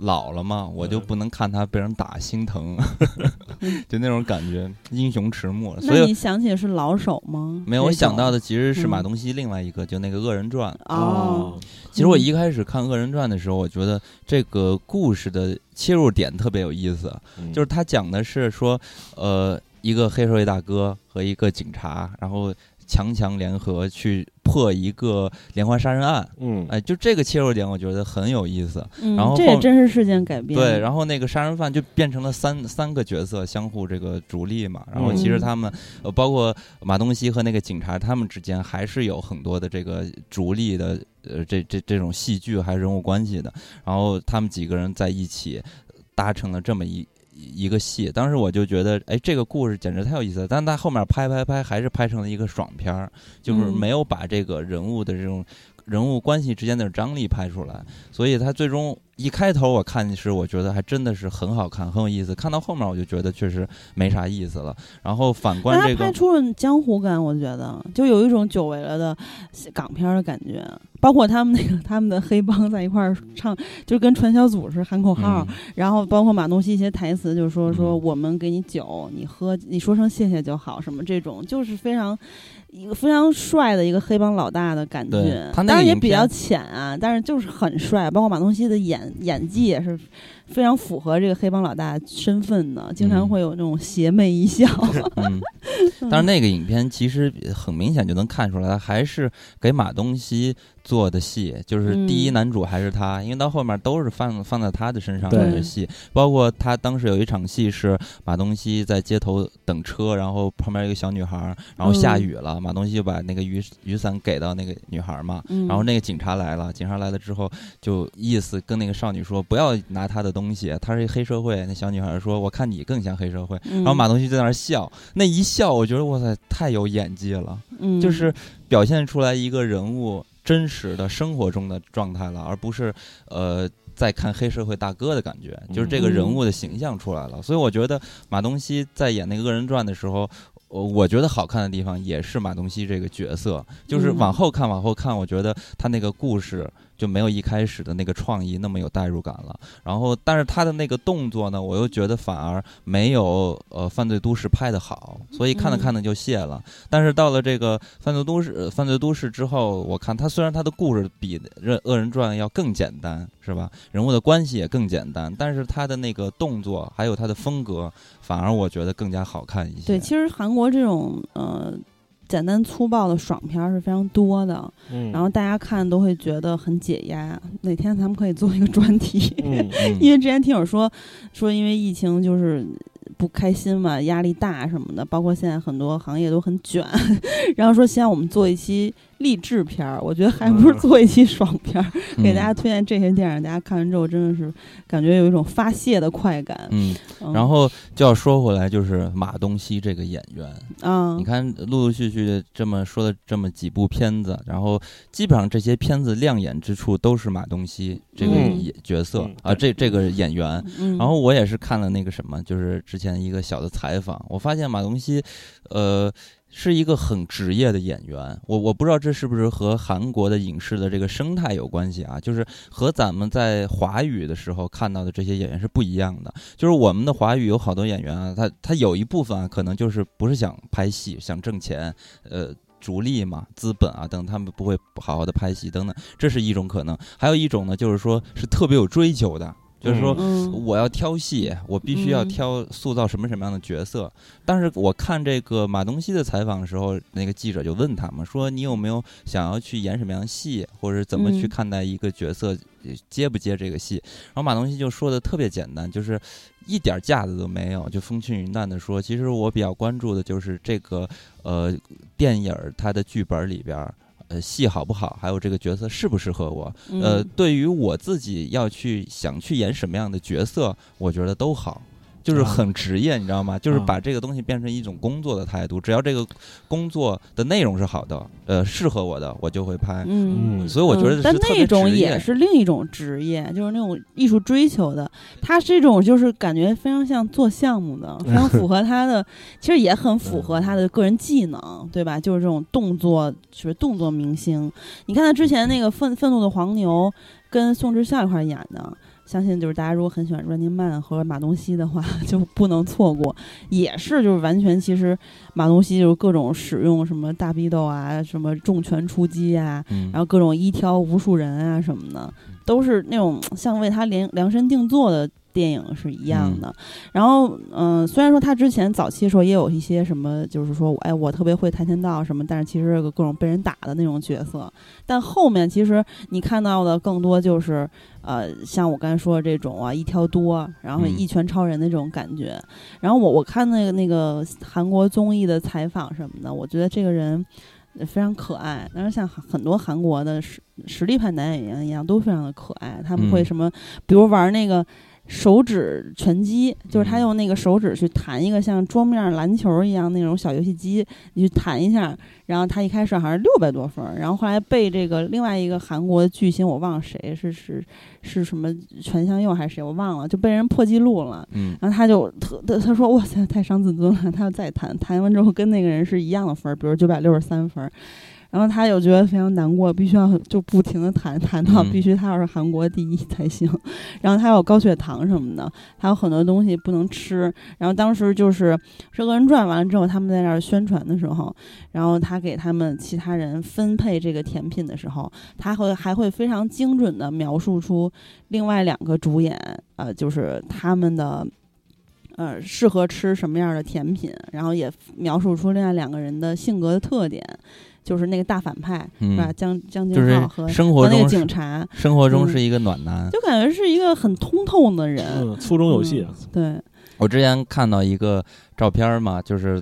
老了嘛，我就嗯不能看他被人打心疼，嗯。就那种感觉，英雄迟暮。所以你想起的是老手吗？没有我想到的其实是嗯。马东锡另外一个，就那个《恶人传》。哦，其实我嗯一开始看《恶人传》的时候，我觉得这个故事的切入点特别有意思，嗯。就是他讲的是说，呃，一个黑社会大哥和一个警察，然后强强联合去破一个连环杀人案。嗯哎，就这个切入点，我觉得很有意思。嗯然后后这也真实事件改编。对，然后那个杀人犯就变成了三三个角色相互这个逐利嘛。然后嗯其实他们呃，包括马东锡和那个警察，他们之间还是有很多的这个逐利的呃这这这种戏剧还是人物关系的。然后他们几个人在一起搭成了这么一。一个戏，当时我就觉得，哎，这个故事简直太有意思了。但他后面拍拍拍，还是拍成了一个爽片儿，就是嗯没有把这个人物的这种人物关系之间的张力拍出来。所以他最终一开头我看是我觉得还真的是很好看，很有意思。看到后面我就觉得确实没啥意思了。然后反观这个，拍出了江湖感，我觉得就有一种久违了的港片的感觉。包括他们那个他们的黑帮在一块儿唱，就跟传销组织喊口号。然后包括马东锡一些台词，就是说说我们给你酒，你喝，你说声谢谢就好，什么这种就是非常。一个非常帅的一个黑帮老大的感觉，当然也比较浅啊，但是就是很帅。包括马东锡的演演技也是非常符合这个黑帮老大身份的，经常会有那种邪魅一笑。嗯，但是那个影片其实很明显就能看出来，还是给马东锡。做的戏就是第一男主还是他，因为到后面都是放放在他的身上的戏，包括他当时有一场戏是马东锡在街头等车，然后旁边一个小女孩，然后下雨了，马东锡就把那个雨雨伞给到那个女孩嘛，然后那个警察来了，警察来了之后就意思跟那个少女说不要拿他的东西，她是一黑社会。那小女孩说我看你更像黑社会，然后马东锡在那笑，那一笑我觉得哇塞太有演技了，就是表现出来一个人物。真实的生活中的状态了，而不是呃在看黑社会大哥的感觉，就是这个人物的形象出来了。所以我觉得马东锡在演那个恶人传的时候，我我觉得好看的地方也是马东锡这个角色，就是往后看往后看，我觉得他那个故事。就没有一开始的那个创意那么有代入感了。然后，但是他的那个动作呢，我又觉得反而没有呃《犯罪都市》拍的好，所以看着看着就谢了。但是到了这个《犯罪都市》《犯罪都市》之后，我看他虽然他的故事比《恶人传》要更简单，是吧？人物的关系也更简单，但是他的那个动作还有他的风格，反而我觉得更加好看一些。对，其实韩国这种呃。简单粗暴的爽片是非常多的，然后大家看都会觉得很解压。哪天咱们可以做一个专题，因为之前听友说说，因为疫情就是不开心嘛，压力大什么的，包括现在很多行业都很卷，然后说希望我们做一期。励志片儿，我觉得还不如做一期爽片儿，给大家推荐这些电影，大家看完之后真的是感觉有一种发泄的快感。嗯，然后就要说回来，就是马东锡这个演员啊，你看陆陆续续这么说的这么几部片子，然后基本上这些片子亮眼之处都是马东锡这个角色啊，这这个演员。然后我也是看了那个什么，就是之前一个小的采访，我发现马东锡，呃。是一个很职业的演员，我我不知道这是不是和韩国的影视的这个生态有关系啊？就是和咱们在华语的时候看到的这些演员是不一样的。就是我们的华语有好多演员啊，他他有一部分啊，可能就是不是想拍戏、想挣钱，呃，逐利嘛、资本啊等，他们不会好好的拍戏等等，这是一种可能。还有一种呢，就是说是特别有追求的。就是说，我要挑戏，我必须要挑塑造什么什么样的角色。但是我看这个马东锡的采访的时候，那个记者就问他嘛，说你有没有想要去演什么样的戏，或者怎么去看待一个角色，接不接这个戏？然后马东锡就说的特别简单，就是一点架子都没有，就风轻云淡的说，其实我比较关注的就是这个呃电影它的剧本里边。呃，戏好不好，还有这个角色适不适合我？呃，对于我自己要去想去演什么样的角色，我觉得都好。就是很职业，你知道吗？就是把这个东西变成一种工作的态度。只要这个工作的内容是好的，呃，适合我的，我就会拍。嗯，所以我觉得，但那种也是另一种职业，就是那种艺术追求的。他这种就是感觉非常像做项目的，非常符合 他的，其实也很符合他的个人技能，对吧？就是这种动作，就是动作明星。你看他之前那个《愤愤怒的黄牛》，跟宋智孝一块演的。相信就是大家如果很喜欢 Running Man 和马东锡的话，就不能错过。也是就是完全其实马东锡就是各种使用什么大逼斗啊，什么重拳出击啊，然后各种一挑无数人啊什么的，都是那种像为他量量身定做的。电影是一样的，然后嗯，虽然说他之前早期的时候也有一些什么，就是说，哎，我特别会跆拳道什么，但是其实各种被人打的那种角色。但后面其实你看到的更多就是，呃，像我刚才说的这种啊，一挑多，然后一拳超人的这种感觉。然后我我看那个那个韩国综艺的采访什么的，我觉得这个人非常可爱。但是像很多韩国的实实力派男演员一样，都非常的可爱。他们会什么，比如玩那个。手指拳击，就是他嗯用那个手指去弹一个像桌面篮球一样那种小游戏机，你去弹一下，然后他一开始好像六百多分儿，然后后来被这个另外一个韩国巨星，我忘了谁是是是什么全相佑还是谁，我忘了，就被人破纪录了。嗯然后他就特他他说哇塞太伤自尊了，他要再弹弹完之后跟那个人是一样的分儿，比如九百六十三分儿，然后他又觉得非常难过，必须要就不停的谈谈到嗯必须他要是韩国第一才行，然后他有高血糖什么的，还有很多东西不能吃，然后当时就是《这个人传》完了之后，他们在那儿宣传的时候，然后他给他们其他人分配这个甜品的时候，他会还会非常精准的描述出另外两个主演，呃，就是他们的。呃，适合吃什么样的甜品，然后也描述出另外两个人的性格的特点，就是那个大反派、是吧？嗯，江江就是俊浩和生活和那个中是警察，生活中嗯是一个暖男。就感觉是一个很通透的人。嗯，粗中有细啊，对，我之前看到一个照片嘛，就是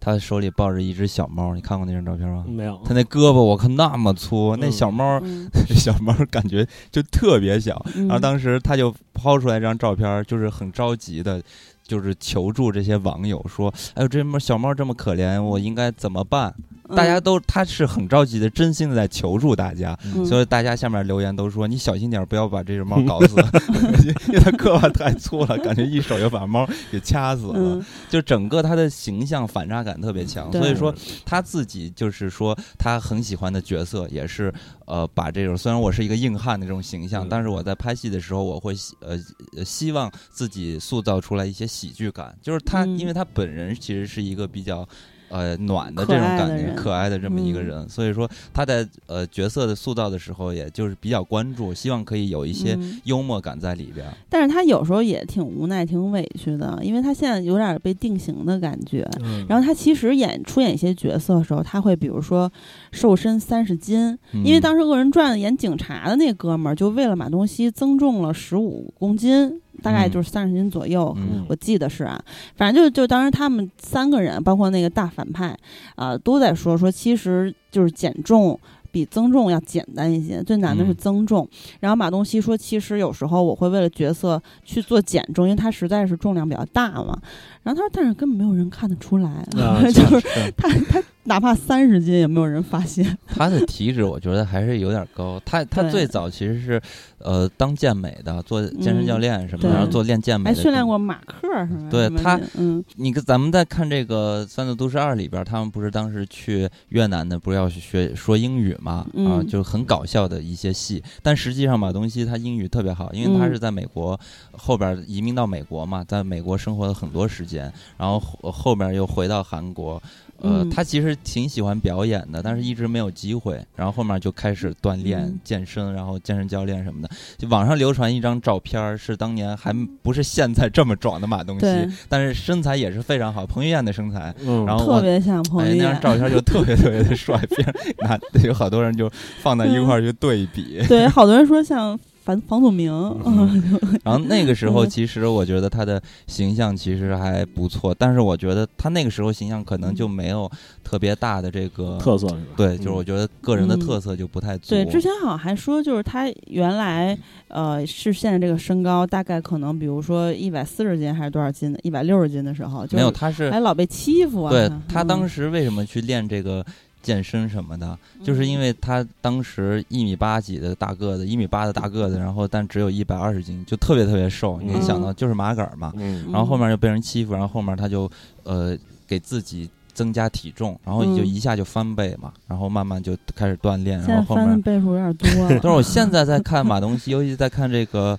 他手里抱着一只小猫，你看过那张照片吗？没有，他那胳膊我看那么粗，那嗯小猫嗯，小猫感觉就特别小。然然后当时他就抛出来一张照片，就是很着急的，就是求助这些网友说：“哎呦，这猫小猫这么可怜，我应该怎么办？”大家都他是很着急的，真心的在求助大家，嗯。所以大家下面留言都说：“你小心点，不要把这只猫搞死，因为它胳膊太粗了，感觉一手就把猫给掐死了。嗯，就整个他的形象反差感特别强，所以说他自己就是说他很喜欢的角色也是呃把这种虽然我是一个硬汉的这种形象，嗯。但是我在拍戏的时候我会呃呃希望自己塑造出来一些喜剧感，就是他、嗯。因为他本人其实是一个比较。呃，暖的这种感觉，爱可爱的这么一个嗯。人，所以说他在呃角色的塑造的时候，也就是比较关注，希望可以有一些嗯。幽默感在里边。但是他有时候也挺无奈、挺委屈的，因为他现在有点被定型的感觉。嗯，然后他其实演出演一些角色的时候，他会比如说瘦身三十斤，因为嗯当时《恶人传》演警察的那哥们儿，就为了马东锡增重了十五公斤，大概就是三十斤左右。嗯我记得是啊，反正就就当时他们三个人，包括那个大反派，啊、都在说说，其实就是减重比增重要简单一些，最难的是嗯增重。然后马东锡说，其实有时候我会为了角色去做减重，因为他实在是重量比较大嘛。然后他说，但是根本没有人看得出来，啊 就是是他他哪怕三十斤也没有人发现。他的体脂我觉得还是有点高。他他最早其实是 呃当健美的，做健身教练什么的，对然后做练健美的。还训练过马克是吧？什么对他嗯你跟咱们在看这个《三座都市二》里边，他们不是当时去越南的，不是要去学说英语嘛？啊，嗯就很搞笑的一些戏。但实际上马东锡他英语特别好，因为他嗯是在美国后边移民到美国嘛，在美国生活了很多时间，然后后后边又回到韩国。呃，嗯他其实挺喜欢表演的，但是一直没有机会。然后后面就开始锻炼、嗯健身，然后健身教练什么的。就网上流传一张照片儿，是当年还不是现在这么壮的马东锡，但是身材也是非常好，彭于晏的身材。嗯，然后我特别像彭哎，于晏。那张照片就特别特别的帅，别人拿有好多人就放在一块儿去对比。对，好多人说像房房祖名，嗯然后那个时候，嗯其实我觉得他的形象其实还不错，但是我觉得他那个时候形象可能就没有特别大的这个特色是吧？对，就是我觉得个人的嗯特色就不太足。对，之前好像还说，就是他原来呃是现在这个身高，大概可能比如说一百四十斤还是多少斤的，一百六十斤的时候，就没有，他是还老被欺负啊。对他当时时为什么去练这个健身什么的，就是因为为他当时一米八几的大个子，一米八的大个子，然后但只有一百二十斤，就特别特别瘦。你嗯想到就是麻杆儿嘛，嗯然后后面就被人欺负，然后后面他就呃给自己增加体重，然后就嗯一下就翻倍嘛，然后慢慢就开始锻炼，现在然后后面。翻的倍数有点多了。但是我现在在看马东锡，尤其在看这个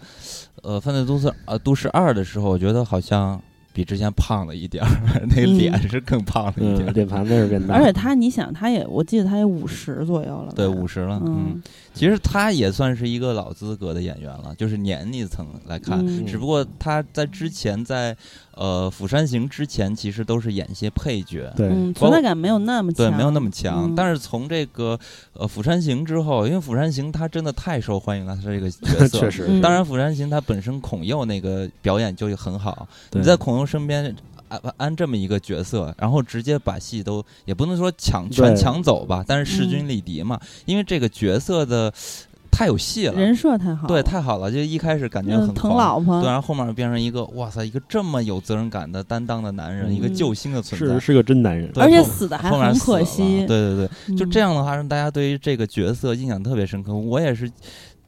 呃《犯罪都市》呃《都市二》的时候，我觉得好像比之前胖了一点儿，那脸是更胖了一点嗯，儿。脸盘子是变大，而且他，你想，他也，我记得他也五十左右了，对，五十了，嗯，嗯，其实他也算是一个老资格的演员了，就是年龄层来看，嗯。只不过他在之前在呃《釜山行》之前，其实都是演一些配角，对，嗯，存在感没有那么强，对，没有那么强。嗯。但是从这个呃《釜山行》之后，因为《釜山行》他真的太受欢迎了，他这个角色。确实。当然，《釜山行》他本身孔佑那个表演就很好，对。你在孔佑身边。安安这么一个角色，然后直接把戏都也不能说抢全抢走吧，但是势嗯均力敌嘛。因为这个角色的太有戏了，人设太好，对，太好了，就一开始感觉很疼老婆，对，然后后面变成一个哇塞，一个这么有责任感的担当的男人，一个救星的存在，是是个真男人，而且死的还很可惜，对对对，就这样的话，让大家对于这个角色印象特别深刻。我也是。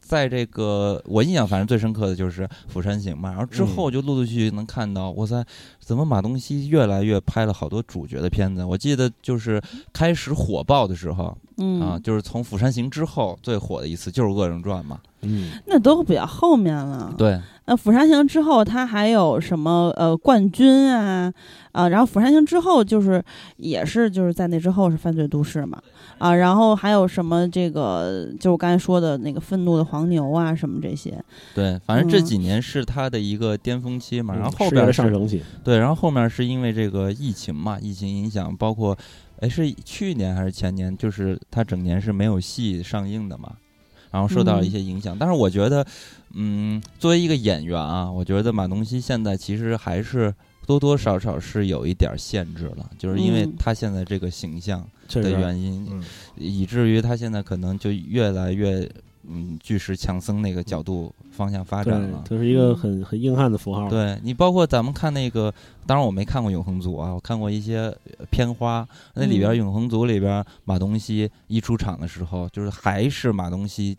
在这个我印象反正最深刻的就是《釜山行》嘛，然后之后就陆陆续续能看到，哇塞，怎么马东锡越来越拍了好多主角的片子？我记得就是开始火爆的时候，啊，就是从《釜山行》之后最火的一次就是《恶人传》嘛，嗯，那都比较后面了，对。那《釜山行》之后，他还有什么呃冠军啊啊？然后《釜山行》之后就是也是就是在那之后是犯罪都市嘛啊，然后还有什么这个就我刚才说的那个愤怒的黄牛啊什么这些。对，反正这几年是他的一个巅峰期嘛，然后后边上升期。对，然后后面是因为这个疫情嘛，疫情影响，包括哎是去年还是前年，就是他整年是没有戏上映的嘛。然后受到了一些影响，但是我觉得，嗯，作为一个演员啊，我觉得马东锡现在其实还是多多少少是有一点限制了，就是因为他现在这个形象的原因，以至于他现在可能就越来越。嗯，巨石强森那个角度方向发展了，就是一个很很硬汉的符号。对你，包括咱们看那个，当然我没看过《永恒族》啊，我看过一些片花，那里边《永恒族》里边马东锡一出场的时候，就是还是马东锡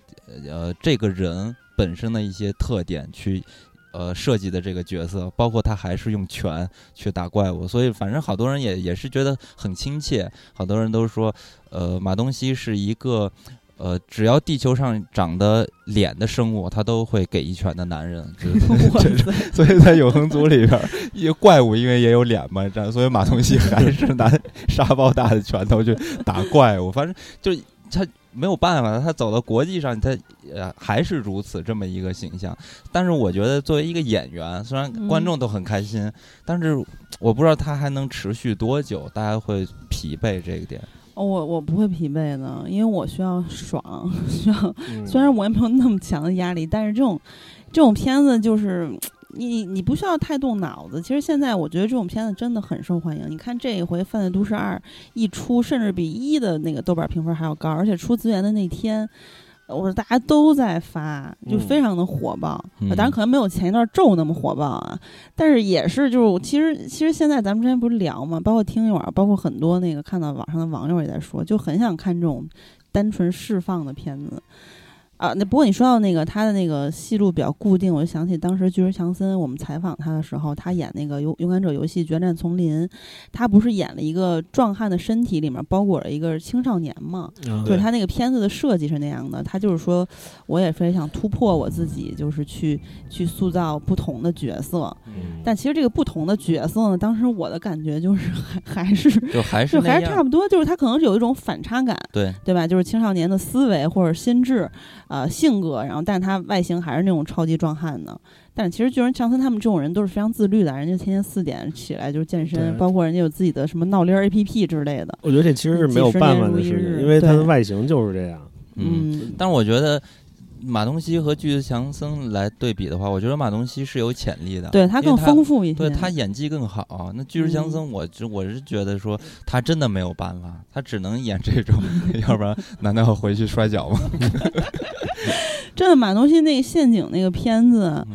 呃这个人本身的一些特点去呃设计的这个角色，包括他还是用拳去打怪物，所以反正好多人也也是觉得很亲切，好多人都说呃马东锡是一个。呃，只要地球上长得脸的生物，他都会给一拳的男人。所以，在永恒族里边，一个怪物因为也有脸嘛，这样，所以马东锡还是拿 沙包大的拳头去打怪物。反正就他没有办法，他走到国际上，他呃还是如此这么一个形象。但是，我觉得作为一个演员，虽然观众都很开心，但是我不知道他还能持续多久，大家会疲惫这个点。哦，我我不会疲惫的，因为我需要爽，需要。虽然我也没有那么强的压力，但是这种这种片子就是你你你不需要太动脑子。其实现在我觉得这种片子真的很受欢迎。你看这一回《犯罪都市二》一出，甚至比一的那个豆瓣评分还要高，而且出资源的那天。我说大家都在发，就非常的火爆。当然可能没有前一段咒那么火爆啊，但是也是就是其实其实现在咱们之前不是聊嘛，包括听友，包括很多那个看到网上的网友也在说，就很想看这种单纯释放的片子。啊，那不过你说到那个他的那个戏路比较固定，我就想起当时巨石强森，我们采访他的时候，他演那个勇勇敢者游戏决战丛林，他不是演了一个壮汉的身体里面包裹了一个青少年嘛？就是他那个片子的设计是那样的，他就是说，我也非常想突破我自己，就是去去塑造不同的角色。但其实这个不同的角色呢，当时我的感觉就是还还是就还是还是差不多，就是他可能是有一种反差感，对对吧？就是青少年的思维或者心智。呃，性格，然后，但是他外形还是那种超级壮汉的。但其实巨人强森他们这种人都是非常自律的，人家天天四点起来就是健身，包括人家有自己的什么闹铃 A P P 之类的。我觉得这其实是没有办法的事情，因为他的外形就是这样。嗯，但是我觉得。马东锡和巨石强森来对比的话，我觉得马东锡是有潜力的，对他更丰富一些，对他演技更好。那巨石强森，我就我是觉得说他真的没有办法，他只能演这种，要不然难道要回去摔跤吗？真的，马东锡那个陷阱那个片子。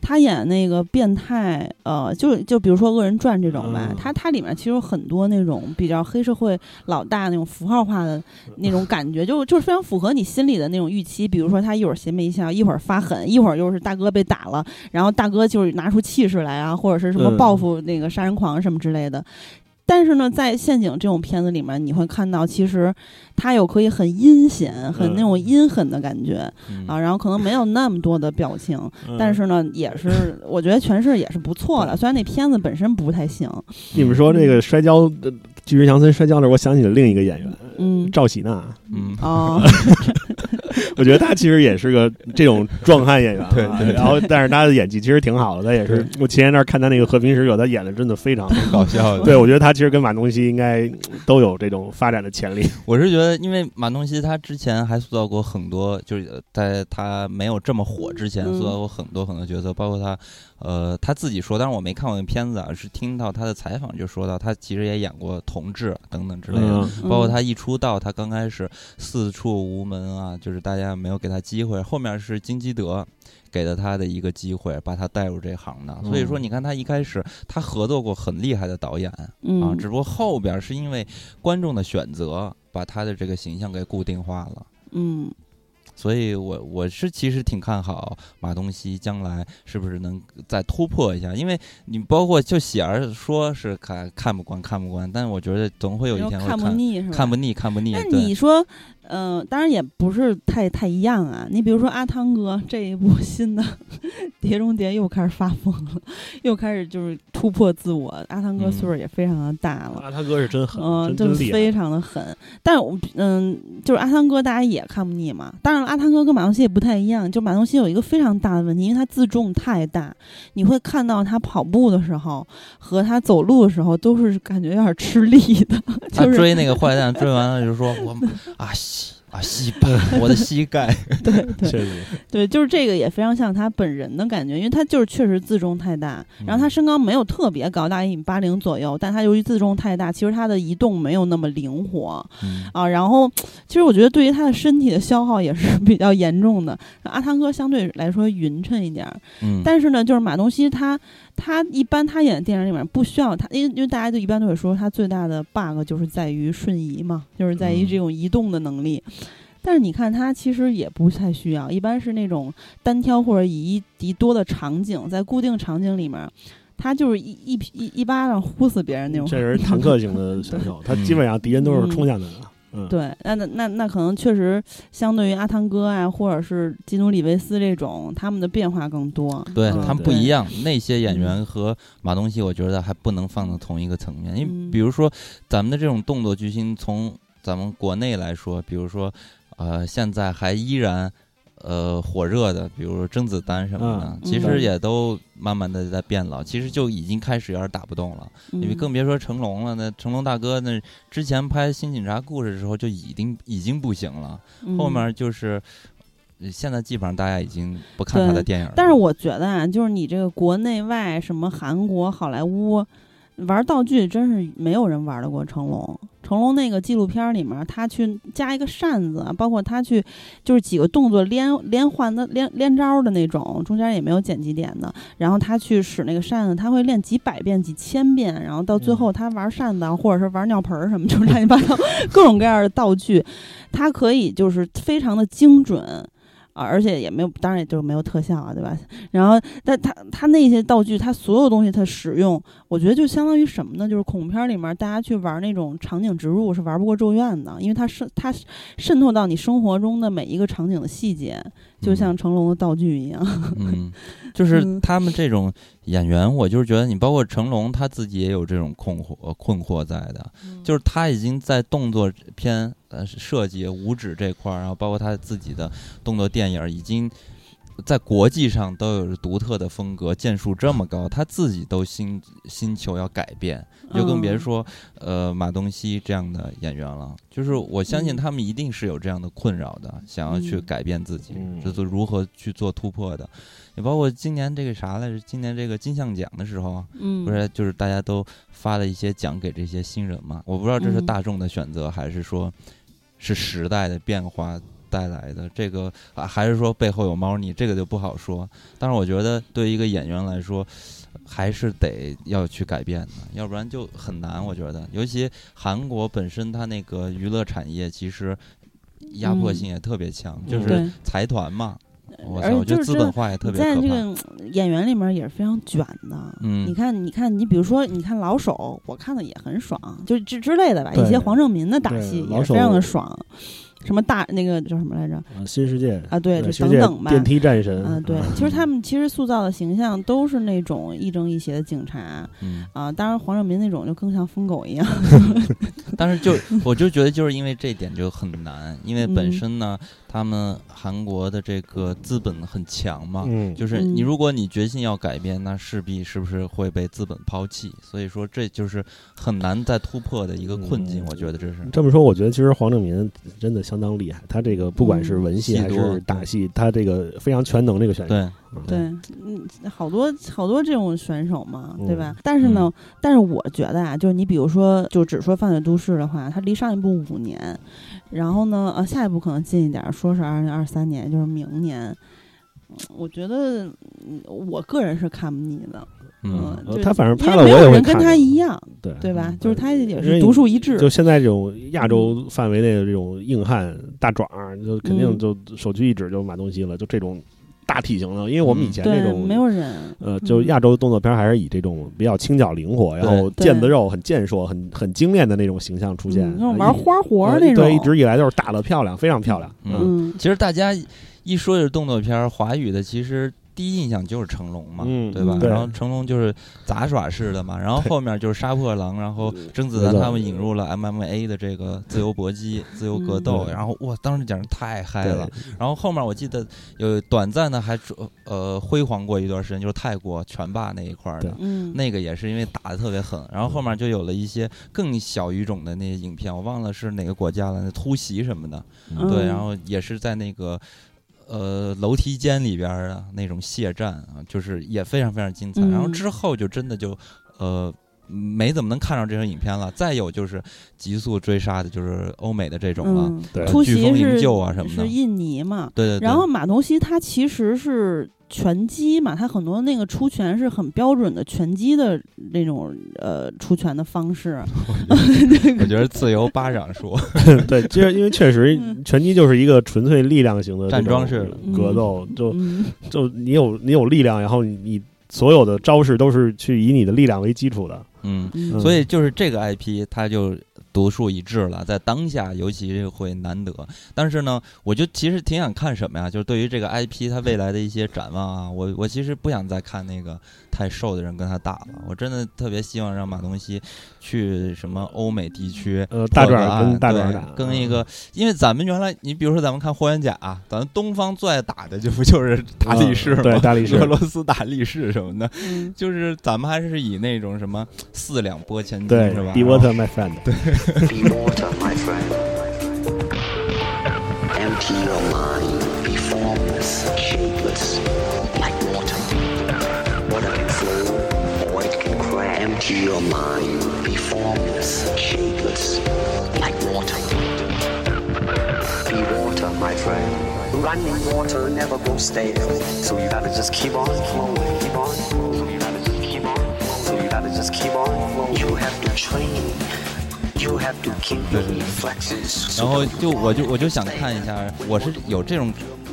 他演那个变态，呃，就就比如说《恶人传》这种吧，他他里面其实有很多那种比较黑社会老大那种符号化的那种感觉，就就是非常符合你心里的那种预期。比如说他一会儿邪魅一笑，一会儿发狠，一会儿又是大哥被打了，然后大哥就是拿出气势来啊，或者是什么报复那个杀人狂什么之类的。但是呢，在陷阱这种片子里面，你会看到其实他又可以很阴险、很那种阴狠的感觉啊，然后可能没有那么多的表情，但是呢，也是我觉得诠释也是不错的。虽然那片子本身不太行。你们说这个摔跤，巨石强森摔跤的，我想起了另一个演员，嗯，赵喜娜，嗯哦。我觉得他其实也是个这种壮汉演员，对对。然后，但是他的演技其实挺好的。他也是，我前一段看他那个《和平使者》，他演的真的非常搞笑。对，我觉得他其实跟马东锡应该都有这种发展的潜力。我是觉得，因为马东锡他之前还塑造过很多，就是在他没有这么火之前，塑造过很多很多角色，包括他。呃，他自己说，但是我没看过那片子啊，是听到他的采访就说到，他其实也演过同志等等之类的，包括他一出道，他刚开始四处无门啊，就是大家没有给他机会，后面是金基德给了他的一个机会，把他带入这行的。所以说，你看他一开始他合作过很厉害的导演啊，只不过后边是因为观众的选择，把他的这个形象给固定化了。嗯。所以，我我是其实挺看好马东锡将来是不是能再突破一下，因为你包括就喜儿说是看看不惯看不惯，但是我觉得总会有一天会看不腻，是吧？看不腻，看不腻。那你说？嗯，当然也不是太太一样啊。你比如说阿汤哥这一部新的《碟中谍》又开始发疯了，又开始就是突破自我。阿汤哥岁数也非常的大了。阿汤哥是真狠，嗯，就非常的狠。但是，嗯，就是阿汤哥大家也看不腻嘛。当然，阿汤哥跟马东锡也不太一样。就马东锡有一个非常大的问题，因为他自重太大。你会看到他跑步的时候和他走路的时候都是感觉有点吃力的。他追那个坏蛋，追完了就说：“我啊。”啊，膝盖，我的 膝盖，对对。对，就是这个也非常像他本人的感觉，因为他就是确实自重太大，然后他身高没有特别高，大概一米八零左右，但他由于自重太大，其实他的移动没有那么灵活，啊，然后其实我觉得对于他的身体的消耗也是 比较严重的。阿汤哥相对来说匀称一点，嗯，但是呢，就是马东锡他。他一般他演的电影里面不需要他，因为因为大家就一般都会说他最大的 bug 就是在于瞬移嘛，就是在于这种移动的能力。但是你看他其实也不太需要，一般是那种单挑或者以一敌多的场景，在固定场景里面，他就是一一一一巴掌呼死别人那种。这是坦克型的选手，他基本上敌人都是冲向他的。对，那那那那可能确实相对于阿汤哥啊，或者是基努里维斯这种，他们的变化更多。对他们不一样，那些演员和马东锡，我觉得还不能放到同一个层面。因为比如说咱们的这种动作巨星，从咱们国内来说，比如说呃，现在还依然。呃，火热的，比如说甄子丹什么的，其实也都慢慢的在变老，其实就已经开始有点打不动了。因为更别说成龙了，那成龙大哥那之前拍《新警察故事》的时候就已经已经不行了，后面就是现在基本上大家已经不看他的电影。但是我觉得啊，就是你这个国内外什么韩国、好莱坞。玩道具真是没有人玩得过成龙。成龙那个纪录片里面，他去加一个扇子，包括他去就是几个动作连连环的连连招的那种，中间也没有剪辑点的。然后他去使那个扇子，他会练几百遍、几千遍，然后到最后他玩扇子或者是玩尿盆儿什么，就是乱七八糟各种各样的道具，他可以就是非常的精准。啊，而且也没有，当然也就是没有特效啊，对吧？然后，但他他那些道具，他所有东西他使用，我觉得就相当于什么呢？就是恐怖片里面大家去玩那种场景植入是玩不过咒怨的，因为它渗它渗透到你生活中的每一个场景的细节，就像成龙的道具一样。嗯，就是他们这种演员，我就是觉得你包括成龙他自己也有这种困惑困惑在的，就是他已经在动作片。呃，设计五指这块儿，然后包括他自己的动作电影，已经在国际上都有着独特的风格，建树这么高，他自己都心心求要改变，就更别说呃马东锡这样的演员了。就是我相信他们一定是有这样的困扰的，想要去改变自己，这都如何去做突破的。也包括今年这个啥来着？今年这个金像奖的时候，嗯，不是就是大家都发了一些奖给这些新人嘛？我不知道这是大众的选择，还是说。是时代的变化带来的，这个啊，还是说背后有猫腻，这个就不好说。但是我觉得，对于一个演员来说，还是得要去改变的，要不然就很难。我觉得，尤其韩国本身它那个娱乐产业其实压迫性也特别强，就是财团嘛。而且就是资本化也特别在这个演员里面也是非常卷的。嗯，你看，你看，你比如说，你看老手，我看的也很爽，就之之类的吧。一些黄正民的打戏也非常的爽。什么大那个叫什么来着？啊新世界啊，对，就等等吧。电梯战神啊，对，其实他们其实塑造的形象都是那种亦正亦邪的警察。嗯啊，当然黄正民那种就更像疯狗一样。但是就 我就觉得就是因为这点就很难，因为本身呢，他们韩国的这个资本很强嘛。嗯。就是你如果你决心要改变，那势必是不是会被资本抛弃？所以说这就是很难再突破的一个困境。我觉得这是这么说，我觉得其实黄正民真的。相当厉害，他这个不管是文戏还是打戏，他这个非常全能，这个选手。对，对，嗯，好多好多这种选手嘛，对吧？嗯但是呢，但是我觉得啊，就是你比如说，就只说《犯罪都市》的话，它离上一部五年，然后呢，呃，下一部可能近一点，说是二零二三年，就是明年。嗯我觉得，嗯我个人是看不腻的，嗯，他反正拍了我也会有人跟他一样，对对吧嗯？就是他也是独树一帜，就现在这种亚洲范围内的这种硬汉大壮儿，就肯定嗯就首屈一指就马东锡了，就这种大体型的，因为我们以前这对，种没有人，呃，就嗯亚洲动作片还是以这种比较轻巧灵活，然后腱子肉很健硕、很很精炼的那种形象出现玩花活那种，呃对，一直以来都是打的漂亮，非常漂亮。嗯嗯，其实大家一说是动作片，华语的其实第一印象就是成龙嘛，嗯对吧？然后成龙就是杂耍式的嘛，然后后面就是杀破狼，然后甄子丹他们引入了 MMA 的这个自由搏击、自由格斗，嗯。然后哇，当时简直太嗨了。然后后面我记得有短暂的还呃辉煌过一段时间，就是泰国拳霸那一块儿的。嗯，那个也是因为打的特别狠，然后后面就有了一些更小语种的那些影片，我忘了是哪个国家了，那突袭什么的，嗯。对，然后也是在那个呃楼梯间里边儿的那种血战啊，就是也非常非常精彩。然后嗯之后就真的就呃没怎么能看上这种影片了。再有就是急速追杀的，就是欧美的这种了，嗯，对突袭飓风营救啊什么的是印尼嘛，对对对。然后马东锡他其实是拳击嘛，他很多那个出拳是很标准的拳击的那种呃出拳的方式。我觉得自由巴掌术，对，其实因为确实嗯拳击就是一个纯粹力量型的站桩式的格斗，就嗯 就你有你有力量，然后你你所有的招式都是去以你的力量为基础的。嗯，嗯所以就是这个 IP 它就独树一帜了，在当下尤其会难得。但是呢，我就其实挺想看什么呀？就是对于这个 IP 它未来的一些展望啊，我我其实不想再看那个太瘦的人跟他打了，我真的特别希望让马东锡去什么欧美地区。呃，大破个壮跟大壮打，跟一个，因为咱们原来，你比如说咱们看霍元甲、咱们东方最爱打的就不就是大力士吗？嗯对大力士俄罗斯大力士什么的，嗯就是咱们还是以那种什么四两拨千斤对是吧？，Be 然后 water, my friend。Be water, my friend. Empty your mind, be formless, shapeless, like water. Water can flow, or it can crash. Empty your mind, be formless, shapeless, like water. Be water, my friend. Running water never goes stale, so you gotta just keep on flowing, keep on flowing. So you gotta just keep on flowing. You have to train. 然后就我就我就想看一下，我是有这种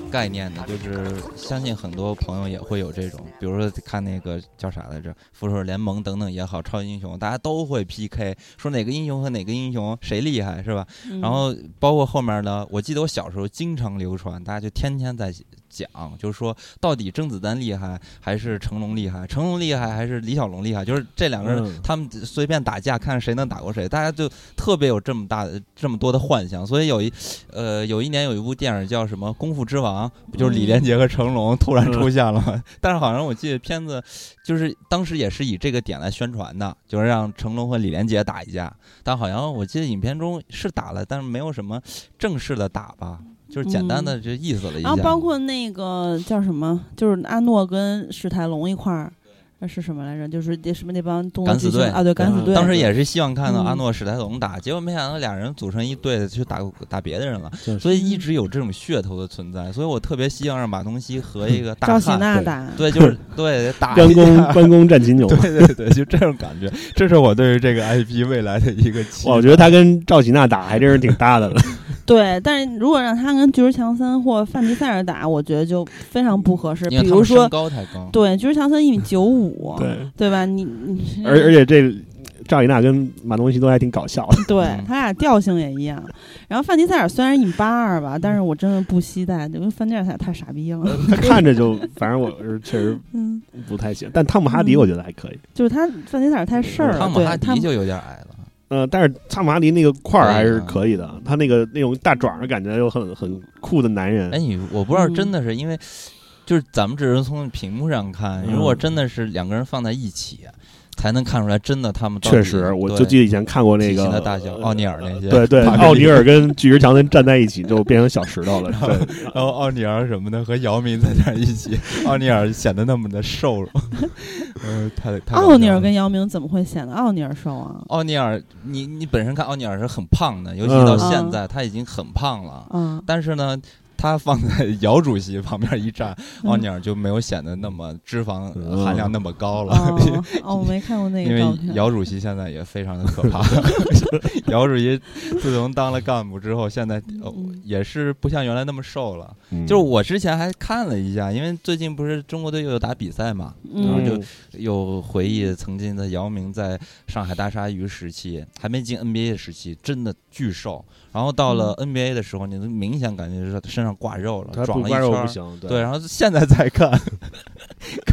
概念的，就是相信很多朋友也会有这种，比如说看那个叫啥来着，复仇者联盟等等也好，超级英雄，大家都会 PK，说哪个英雄和哪个英雄谁厉害是吧？嗯。然后包括后面呢，我记得我小时候经常流传，大家就天天在讲，就是说到底甄子丹厉害还是成龙厉害，成龙厉害还是李小龙厉害，就是这两个人、嗯。他们随便打架，看谁能打过谁，大家就特别有这么大的这么多的幻想，所以有一呃有一年有一部电影叫什么《功夫之王》，不就是李连杰和成龙突然出现了吗？但是好像我记得片子就是当时也是以这个点来宣传的，就是让成龙和李连杰打一架，但好像我记得影片中是打了，但是没有什么正式的打吧，就是简单的这意思了一下。然后包括那个叫什么，就是阿诺跟史泰龙一块儿，那是什么来着？就是那什么那帮敢死队啊，对，敢死嗯队。当时也是希望看到嗯阿诺史泰龙打，结果没想到俩人组成一队去打打别的人了，所以一直有这种噱头的存在。所以我特别希望让马东锡和一个大赵喜，娜打，对，就是 对打关公关公战秦 牛。对对对，就这种感觉，这是我对于这个 IP 未来的一个期待。我觉得他跟赵喜娜打还真是挺搭的了。对，但是如果让他跟巨石强森或范迪塞尔打，我觉得就非常不合适。比如说，高太高，对，巨石强森一米九五，对，对吧？你你而而且这赵丽娜跟马东锡都还挺搞笑的。对嗯他俩调性也一样。然后范迪塞尔虽然一米八二吧，但是我真的不期待，因为范迪塞尔太傻逼了。他看着就，反正我是确实 嗯，不太行。但汤姆哈迪我觉得还可以。就是他范迪塞尔太事儿了，汤姆哈对他迪就有点矮了。呃，但是汤姆哈迪那个块儿还是可以的，他那个那种大爪的感觉又很很酷的男人。哎，。你我不知道嗯真的是因为，就是咱们只是从屏幕上看，嗯。如果真的是两个人放在一起，才能看出来真的他们确实，我就记得以前看过那个的大小，奥尼尔那些，对对，奥尼尔跟巨石强森站在一起就变成小石头了。对，然后奥尼尔什么的和姚明在那儿一起，奥尼尔显得那么的瘦弱，呃，太太奥尼尔跟姚明怎么会显得奥尼尔瘦啊？奥尼尔，你你本身看奥尼尔是很胖的，尤其嗯到现在他已经很胖了，嗯，但是呢。他放在姚主席旁边一站，嗯奥尼尔就没有显得那么脂肪嗯含量那么高了。哦，哦，我没看过那因为个照片。姚主席现在也非常的可怕。姚主席自从当了干部之后，现在、也是不像原来那么瘦了。嗯就是我之前还看了一下，因为最近不是中国队又有打比赛嘛，然后嗯就又回忆曾经的姚明在上海大鲨鱼时期，还没进 NBA 的时期，真的巨瘦。然后到了 NBA 的时候，你能明显感觉是他身上挂肉了，他壮了一圈。不行，对，然后现在再看，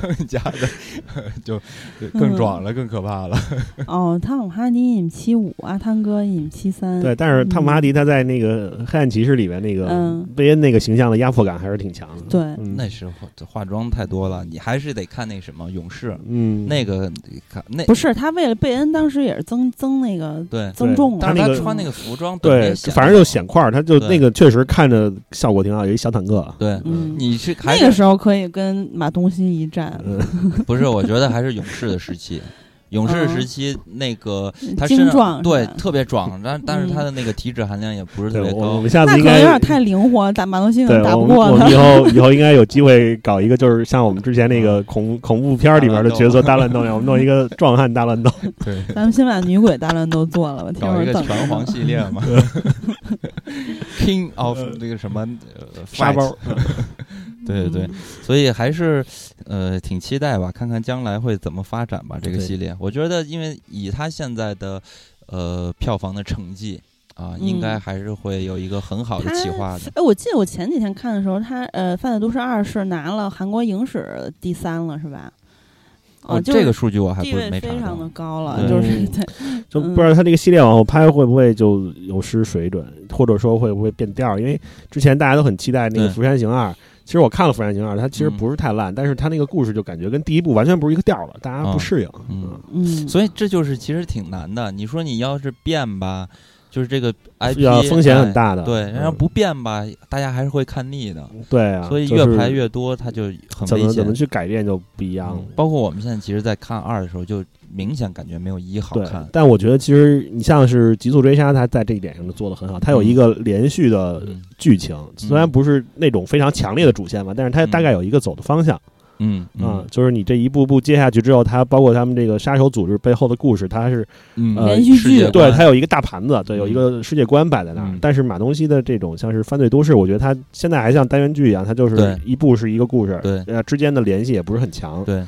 更加的 就就更壮了，更可怕了。哦，汤姆哈迪一米七五，阿汤哥一米七三。对，但是汤姆哈迪他在那个《黑暗骑士》里面那个嗯。贝恩那个形象的压迫感还是挺强的。对。嗯。那时候化妆太多了，你还是得看那什么勇士，嗯，那个看那不是他为了贝恩，当时也是增增那个对，增重了，但是那个他穿那个服装对反正就显块儿，他就那个确实看着效果挺好，有一小坦克。对。嗯，你是还那个时候可以跟马东锡一战，嗯，不是？我觉得还是勇士的时期，勇士嗯时期那个他身上对特别壮，但但是嗯他的那个体脂含量也不是对，特别高我我们。下那次应该可能有点太灵活，打马东锡可对，能打我不过他我们以。后以后应该有机会搞一个，就是像我们之前那个 恐恐怖片里面的角色大乱斗一样，我们弄一个壮汉大乱斗。对，咱们先把女鬼大乱斗做了，我听搞一个拳皇系列嘛，King of 那个什么呃沙包，对对对，所以还是呃挺期待吧，看看将来会怎么发展吧。这个系列，我觉得因为以他现在的呃票房的成绩啊，应该嗯还是会有一个很好的企划的。哎，我记得我前几天看的时候，他呃，《犯罪都市二》是拿了韩国影史第三了，是吧？哦，就是这个数据我还地不是没非常的。高了，对就是嗯 对，就不知道他这个系列往后拍会不会就有失水准，或者说会不会变调？因为之前大家都很期待那个《釜山行二》，其实我看了《釜山行二》，它其实嗯不是太烂，但是它那个故事就感觉跟第一部完全不是一个调了，大家不适应。嗯嗯，所以这就是其实挺难的。你说你要是变吧，就是这个 IP 要风险很哎大的。对，嗯然后不变吧，大家还是会看腻的。对啊，所以越就是排越多，它就很危险怎么怎么。去改变就不一样了嗯。包括我们现在其实，在看二的时候，就明显感觉没有一好看，。但我觉得其实你像是《极速追杀》，它在这一点上就做得很好。它有一个连续的嗯。剧情，虽然不是那种非常强烈的主线吧，但是它大概有一个走的方向嗯就是你这一步步接下去之后，它包括他们这个杀手组织背后的故事，它是嗯呃连续剧世界对它有一个大盘子，对，嗯有一个世界观摆在那儿嗯。但是马东锡的这种像是犯罪都市，我觉得它现在还像单元剧一样，它就是一部是一个故事，对。呃，之间的联系也不是很强，对，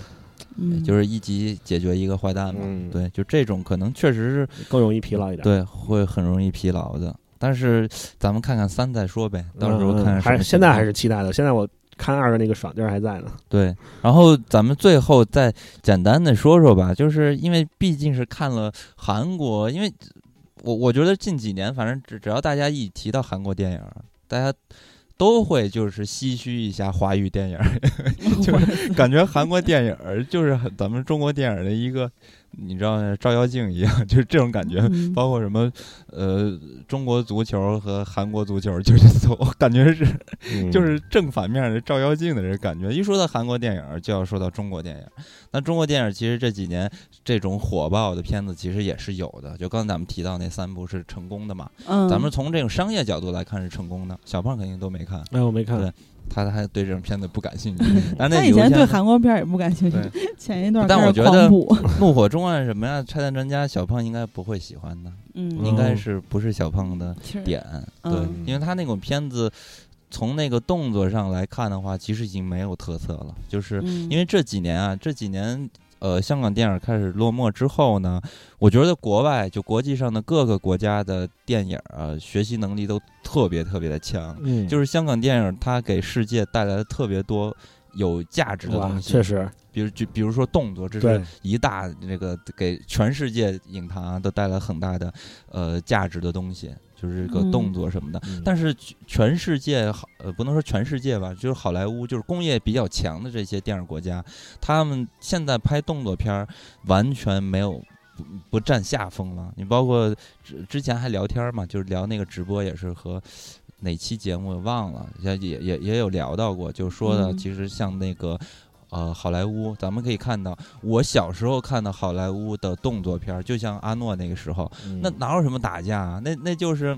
嗯就是一集解决一个坏蛋嘛。嗯对，就这种可能确实是更容易疲劳一点。对，会很容易疲劳的。但是咱们看看三再说呗，到时候嗯看还是现在还是期待的。现在我看二的那个爽劲儿还在呢。对，然后咱们最后再简单的说说吧，就是因为毕竟是看了韩国，因为我我觉得近几年，反正只只要大家一提到韩国电影，大家都会就是唏嘘一下华语电影，就是感觉韩国电影就是咱们中国电影的一个，你知道照妖镜一样，就是这种感觉。嗯包括什么，呃，中国足球和韩国足球，就是我感觉是嗯就是正反面的照妖镜的这感觉。一说到韩国电影，就要说到中国电影。那中国电影其实这几年这种火爆的片子其实也是有的，就刚才咱们提到那三部是成功的嘛。嗯，咱们从这种商业角度来看是成功的，小胖肯定都没看，哎，我没看对。他还对这种片子不感兴趣。但那他以前对韩国片儿也不感兴趣，前一段但我觉得，怒火中案什么呀，拆弹专家，小胖应该不会喜欢的，嗯，应该是不是小胖的点，对，嗯因为他那种片子，从那个动作上来看的话，其实已经没有特色了。就是嗯。因为这几年啊，这几年呃，香港电影开始落寞之后呢，我觉得国外就国际上的各个国家的电影啊，学习能力都特别特别的强。嗯，就是香港电影，它给世界带来了特别多有价值的东，西，确实，比如就比如说动作，这对是一大这个给全世界影坛啊都带来很大的呃价值的东西。就是这个嗯动作什么的。嗯但是全世界好呃不能说全世界吧，就是好莱坞就是工业比较强的这些电影国家，他们现在拍动作片儿完全没有不不占下风了。你包括之之前还聊天嘛，就是聊那个直播也是和。哪期节目忘了，也也也也有聊到过，就说的嗯其实像那个，呃，好莱坞，咱们可以看到，我小时候看的好莱坞的动作片儿，就像阿诺那个时候，嗯那哪有什么打架啊？那那就是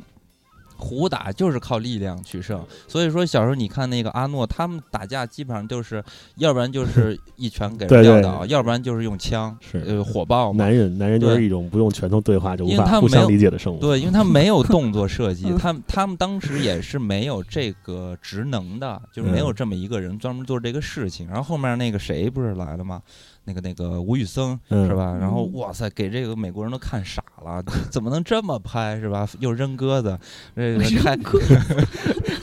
胡打，就是靠力量取胜。所以说小时候你看那个阿诺，他们打架基本上就是，要不然就 是一拳给人撂倒，要不然就是用枪，是呃，火爆嘛。男人，男人就是一种不用拳头对话就无法互相理解的生物。对，因为他没有动作设计，嗯他们他们当时也是没有这个职能的，就是没有嗯这么一个人专门做这个事情。然后后面那个谁不是来了吗？那个那个吴宇森嗯是吧？然后嗯哇塞，给这个美国人都看傻了，怎么能这么拍是吧？又扔鸽子，这个开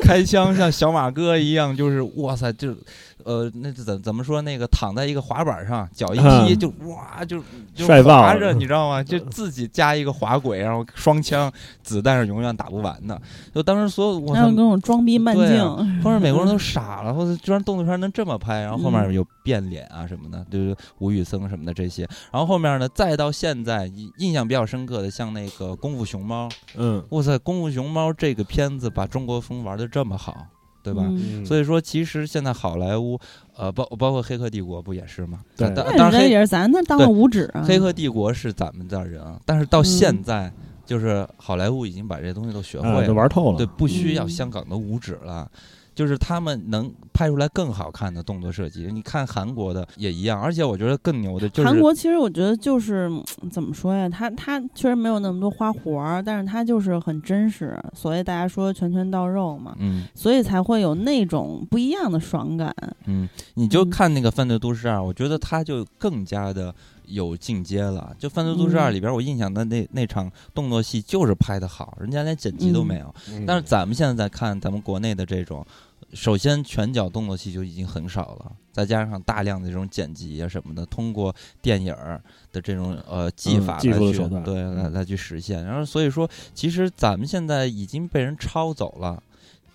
开枪像小马哥一样，就是哇塞，就呃，那怎怎么说？那个躺在一个滑板上，脚一踢嗯就哇就就帅爆了滑着，你知道吗？就自己加一个滑轨，然后双枪，子弹是永远打不完的。就当时所有我操还有各，种装逼慢对镜啊，当时美国人 都傻了，或者居然动作片能这么拍，然后后面嗯有变脸啊什么的，就是吴宇森什么的这些。然后后面呢，再到现在印印象比较深刻的，像那个《功夫熊猫》，嗯，哇塞，《功夫熊猫》这个片子把中国风玩的这么好，对吧？嗯所以说，其实现在好莱坞，呃，包包括《黑客帝国》不也是吗？对当那当然也是咱那当对了五指啊，黑客帝国是咱们这儿人啊，但是到现在，就是好莱坞已经把这东西都学会啊，了，玩透了。对，不需要嗯香港的五指了。就是他们能拍出来更好看的动作设计，你看韩国的也一样，而且我觉得更牛的就是韩国其实我觉得就是嗯怎么说呀，他他确实没有那么多花活儿，但是他就是很真实，所谓大家说拳拳到肉嘛，嗯所以才会有那种不一样的爽感。嗯，你就嗯看那个《犯罪都市二》，我觉得他就更加的有进阶了。就《犯罪都市二》嗯里边，我印象的那那场动作戏就是拍的好，人家连剪辑都没有。嗯但是咱们现在在看咱们国内的这种，首先拳脚动作戏就已经很少了，再加上大量的这种剪辑啊什么的，通过电影儿的这种呃技法嗯技来去、术的对嗯来来去实现。然后所以说，其实咱们现在已经被人抄走了。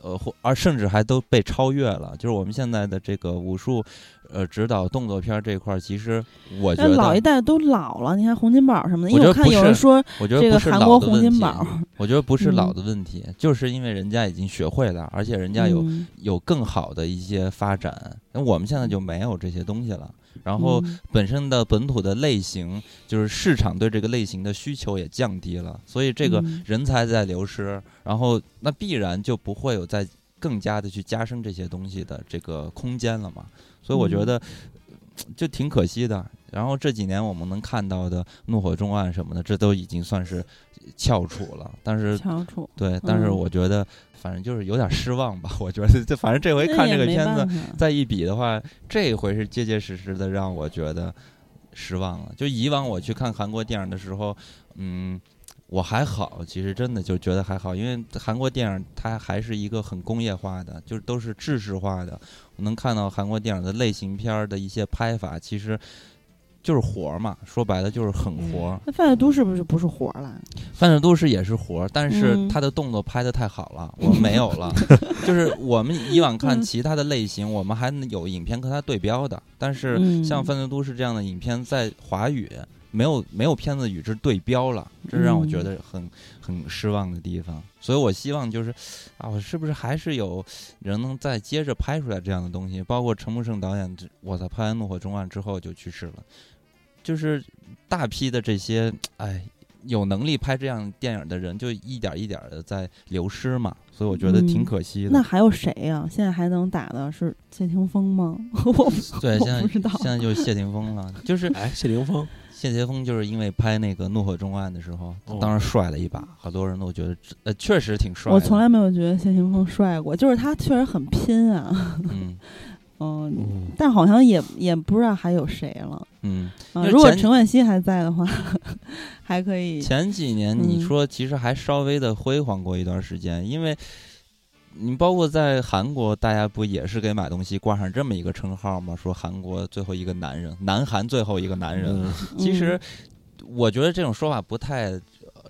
呃，或而甚至还都被超越了，就是我们现在的这个武术，呃，指导动作片儿这块儿，其实我觉得，老一代都老了，你看洪金宝什么的，因为我看有人说我觉得这个韩国洪金宝，我觉得不是老嗯的问题，就是因为人家已经学会了，而且人家有嗯有更好的一些发展，那我们现在就没有这些东西了。然后嗯本身的本土的类型，就是市场对这个类型的需求也降低了，所以这个嗯人才在流失，然后那必然就不会有再更加的去加深这些东西的这个空间了嘛。所以我觉嗯得就挺可惜的。然后这几年我们能看到的《怒火重案》什么的，这都已经算是翘楚了，但是翘楚，对，但是嗯我觉得反正就是有点失望吧。我觉得就反正这回看这个片子再一比的话，这回是结结实实的让我觉得失望了。就以往我去看韩国电影的时候，嗯，我还好，其实真的就觉得还好，因为韩国电影它还是一个很工业化的，就是都是制式化的。我能看到韩国电影的类型片儿的一些拍法，其实。就是活儿嘛，说白了就是狠活儿。那犯罪都市不是不是活儿了？犯罪都市也是活儿，但是嗯他的动作拍的太好了，我们没有了。就是我们以往看嗯其他的类型，我们还能有影片和它对标的，但是嗯像《犯罪都市》这样的影片，在华语没有没有片子与之对标了，这是让我觉得很很失望的地方。所以我希望就是啊，我是不是还是有人能再接着拍出来这样的东西？包括陈木胜导演，我操拍完《怒火中案》之后就去世了，就是大批的这些哎。有能力拍这样电影的人，就一点一点的在流失嘛，所以我觉得挺嗯可惜的。那还有谁呀、现在还能打的是谢霆锋吗？我不对，我现在不知道现在就是谢霆锋了，就是哎，谢霆锋，谢霆锋就是因为拍那个《怒火中案》的时候，哦当时帅了一把，好多人都觉得呃确实挺帅。我从来没有觉得谢霆锋帅过，就是他确实很拼啊，嗯嗯，嗯，但好像也也不知道还有谁了。嗯，啊、如果陈冠希还在的话，还可以。前几年你嗯说其实还稍微的辉煌过一段时间，因为你包括在韩国，大家不也是给买东西挂上这么一个称号吗？说韩国最后一个男人，南韩最后一个男人。嗯其实嗯我觉得这种说法不太呃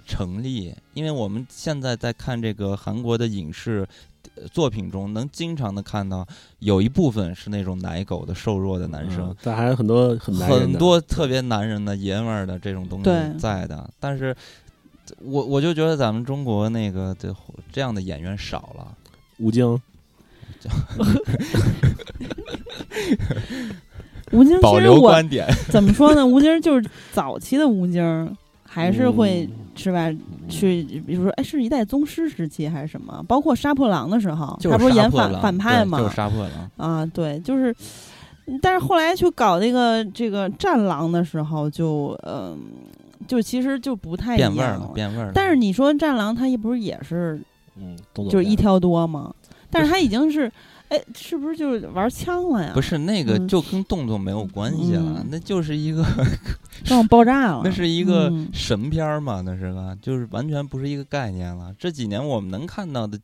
成立，因为我们现在在看这个韩国的影视呃作品中，能经常的看到有一部分是那种奶狗的瘦弱的男生嗯，但还有很多很多特别男人的爷们儿的这种东西在的，但是我我就觉得咱们中国那个这这样的演员少了。吴京，吴京保留其实我观点，怎么说呢？吴京就是早期的吴京，还是会、嗯是吧？去比如说，哎，是一代宗师时期还是什么？包括杀破狼的时候，就他不是演反反派对就是吗？杀破狼。啊，对，就是。但是后来去搞那个这个战狼的时候就，嗯、就其实就不太一样变味儿了，变味儿了。但是你说战狼，它也不是也是嗯，动作就是一挑多嘛？但是他已经是，哎，是不是就是玩枪了呀？不是那个嗯就跟动作没有关系了，嗯那就是一个 让我爆炸了。那是一个嗯神片儿嘛，那是个就是完全不是一个概念了。这几年我们能看到的，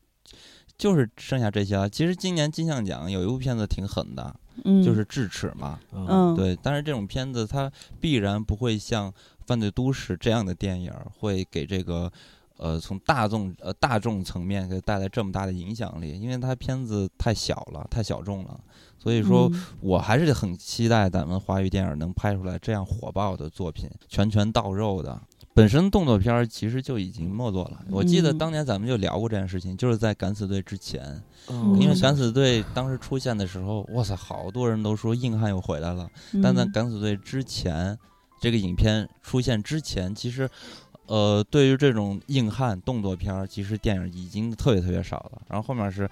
就是剩下这些了。其实今年金像奖有一部片子挺狠的，嗯，就是《智齿》嘛，嗯嗯，对。但是这种片子它必然不会像《犯罪都市》这样的电影儿会给这个。呃，从大众呃大众层面给带来这么大的影响力，因为它片子太小了，太小众了，所以说嗯我还是很期待咱们华语电影能拍出来这样火爆的作品，拳拳到肉的。本身动作片儿其实就已经没落了。我记得嗯当年咱们就聊过这件事情，就是在《敢死队》之前，嗯因为嗯《敢死队》当时出现的时候，哇塞，好多人都说硬汉又回来了。但在《嗯敢死队》之前，这个影片出现之前，其实，呃，对于这种硬汉动作片儿，其实电影已经特别特别少了。然后后面是，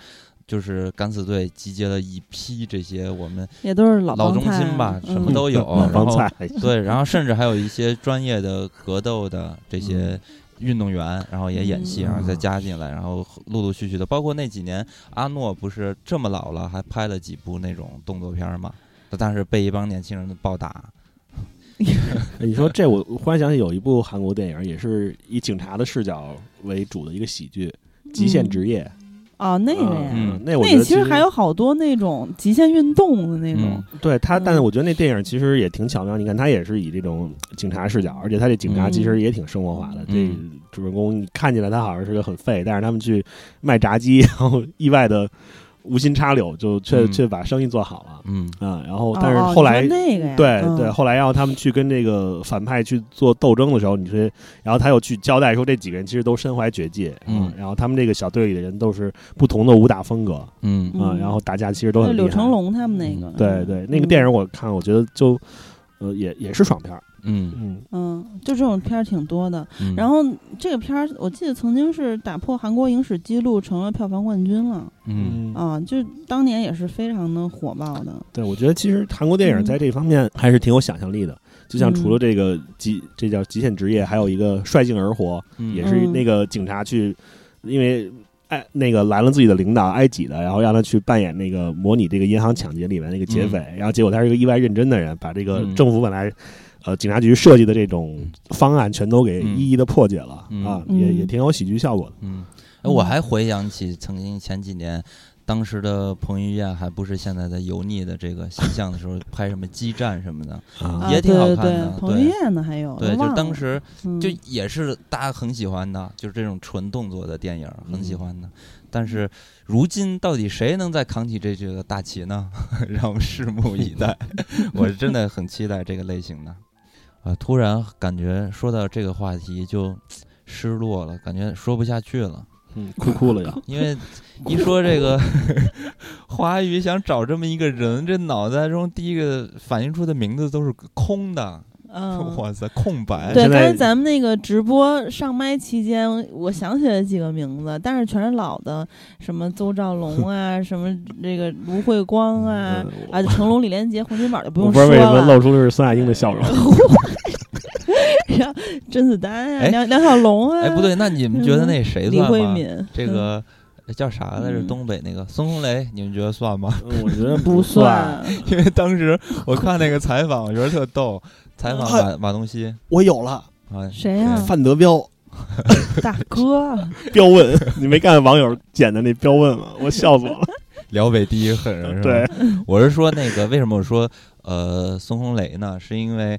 就是敢死队集结了一批这些我们也都是老老中帮菜青吧，嗯什么都有。老然后对，然后甚至还有一些专业的格斗的这些运动员，然后也演戏，嗯然后再加进来，然后陆陆续续的，包括那几年阿诺不是这么老了，还拍了几部那种动作片儿嘛，但是被一帮年轻人暴打。你说这我我忽然想起有一部韩国电影，也是以警察的视角为主的一个喜剧，《极限职业》哦，那个呀，嗯那我觉得那其实还有好多那种极限运动的那种嗯，对他，但是嗯我觉得那电影其实也挺巧妙。你看，他也是以这种警察视角，而且他这警察嗯其实也挺生活化的。这嗯主人公你看起来他好像是个很废，但是他们去卖炸鸡，然后意外的无心插柳，就却、嗯。却把生意做好了。嗯。啊。然后哦，但是哦后来你说那个呀，对嗯。对，后来然后他们去跟这个反派去做斗争的时候，你说，然后他又去交代说这几个人其实都身怀绝技，嗯。然后他们这个小队里的人都是不同的武打风格嗯。嗯。啊，然后打架其实都对很厉害。柳成龙他们那个，对对，那个电影我看，我觉得就呃也也是爽片儿，嗯嗯嗯，就这种片儿挺多的。嗯，然后这个片儿，我记得曾经是打破韩国影史记录，成了票房冠军了嗯啊！就当年也是非常的火爆的。对，我觉得其实韩国电影在这方面还是挺有想象力的。就像除了这个极，这叫极限职业，还有一个率性而活，嗯也是那个警察去，因为哎那个拦了自己的领导埃及的，然后让他去扮演那个模拟这个银行抢劫里面那个劫匪，然后结果他是一个意外认真的人，把这个嗯政府本来。呃，警察局设计的这种方案全都给嗯一一的破解了、嗯啊，嗯也也挺有喜剧效果的。嗯，哎，我还回想起曾经前几年。当时的彭于晏还不是现在的油腻的这个形象的时候，拍什么激战什么的，也挺好看的对，彭于晏呢还有，对，就当时嗯就也是大家很喜欢的，就是这种纯动作的电影，很喜欢的。但是如今到底谁能再扛起这这个大旗呢？让我们拭目以待。我是真的很期待这个类型的。啊，突然感觉说到这个话题就失落了，感觉说不下去了。嗯，哭哭了呀。因为一说这个 华语想找这么一个人，这脑袋中第一个反映出的名字都是空的。嗯，哇塞，空白。对，刚才咱们那个直播上麦期间，我想起来几个名字，但是全是老的，什么邹兆龙啊，什么这个卢慧光啊，嗯啊，成龙、李连杰、洪金宝就不用我不知道为什么说了。露出的是孙亚英的笑容。然后甄子丹啊，哎梁梁小龙啊，哎，不对，那你们觉得那谁李算吗？慧敏这个叫啥来着？嗯东北那个孙红雷，你们觉得算吗？嗯我觉得不。算，因为当时我看那个采访，我觉得特逗。采访马马东锡我有了，啊，谁呀范德彪 大哥，彪问，你没看网友剪的那彪问吗？我笑死我了。辽北第一狠人是吧？对，我是说那个为什么我说呃孙红雷呢？是因为呃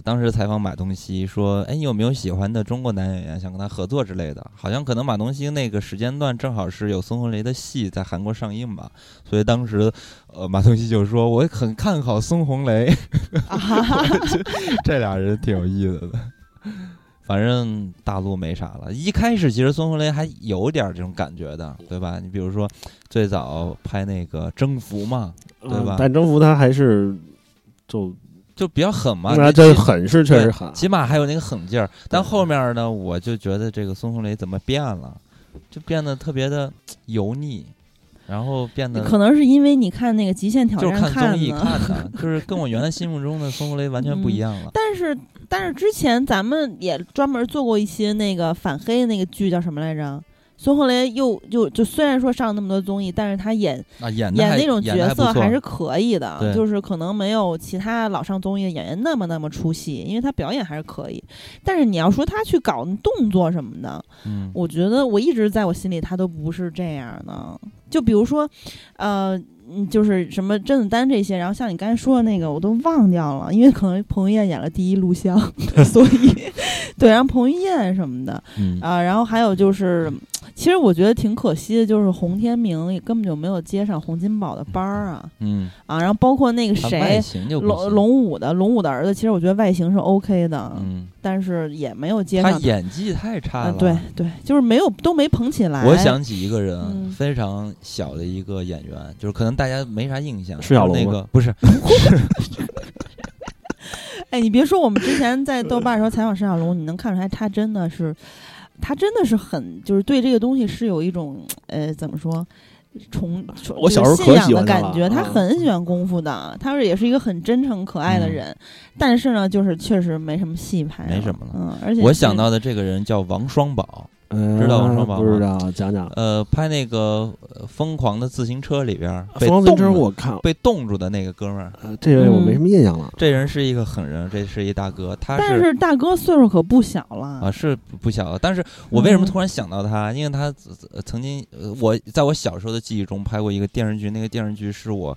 当时采访马东锡说：“哎，你有没有喜欢的中国男演员想跟他合作之类的？”好像可能马东锡那个时间段正好是有孙红雷的戏在韩国上映吧，所以当时呃马东锡就说：“我很看好孙红雷。”这俩人挺有意思的。反正大陆没啥了。一开始其实孙红雷还有点这种感觉的，对吧？你比如说最早拍那个《征服》嘛，对吧嗯但征服他还是就就比较狠嘛，那你起这狠是确实狠，起码还有那个狠劲儿。但后面呢，我就觉得这个孙红雷怎么变了，就变得特别的油腻，然后变得可能是因为你看那个《极限挑就是战》看综艺，看的，就是跟我原来心目中的孙红雷完全不一样了。但是但是之前咱们也专门做过一些那个反黑的那个剧，叫什么来着？孙红雷又就就虽然说上那么多综艺，但是他演啊，演演那种角色还是可以的，就是可能没有其他老上综艺的演员那么那么出戏，因为他表演还是可以。但是你要说他去搞动作什么的，嗯我觉得我一直在我心里他都不是这样的。就比如说，呃，嗯就是什么甄子丹这些，然后像你刚才说的那个，我都忘掉了，因为可能彭于晏演了第一录像，所以 对，然后彭于晏什么的嗯啊、然后还有就是，其实我觉得挺可惜的，就是洪天明也根本就没有接上洪金宝的班儿啊嗯，啊，然后包括那个谁。形就不龙龙武的龙武的儿子，其实我觉得外形是 OK 的，嗯，但是也没有接上他演技太差啊，了。对对，就是没有都没捧起来。我想起一个人，嗯非常小的一个演员，就是可能大家没啥印象，释小龙就是那个不是，哎，你别说，我们之前在豆瓣的时候采访沈小龙，你能看出来他真的是，他真的是很，就是对这个东西是有一种呃，怎么说？崇，崇我小时候可就是信仰喜欢的感觉，他啊很喜欢功夫的，他是也是一个很真诚可爱的嗯。人，但是呢，就是确实没什么戏拍，没什么了。嗯，而且我想到的这个人叫王双宝，嗯，知道王双宝不知吗道，讲讲。呃，拍那个呃《疯狂的自行车》里边儿被疯狂自行车冻住我看，被冻住的那个哥们儿，呃这位我没什么印象了。这人是一个狠人，这是一大哥，他但是大哥岁数可不小了啊，是不不小了。但是我为什么嗯突然想到他？因为他呃曾经，呃，我在我小时候的记忆中拍过一个电视剧，那个电视剧是我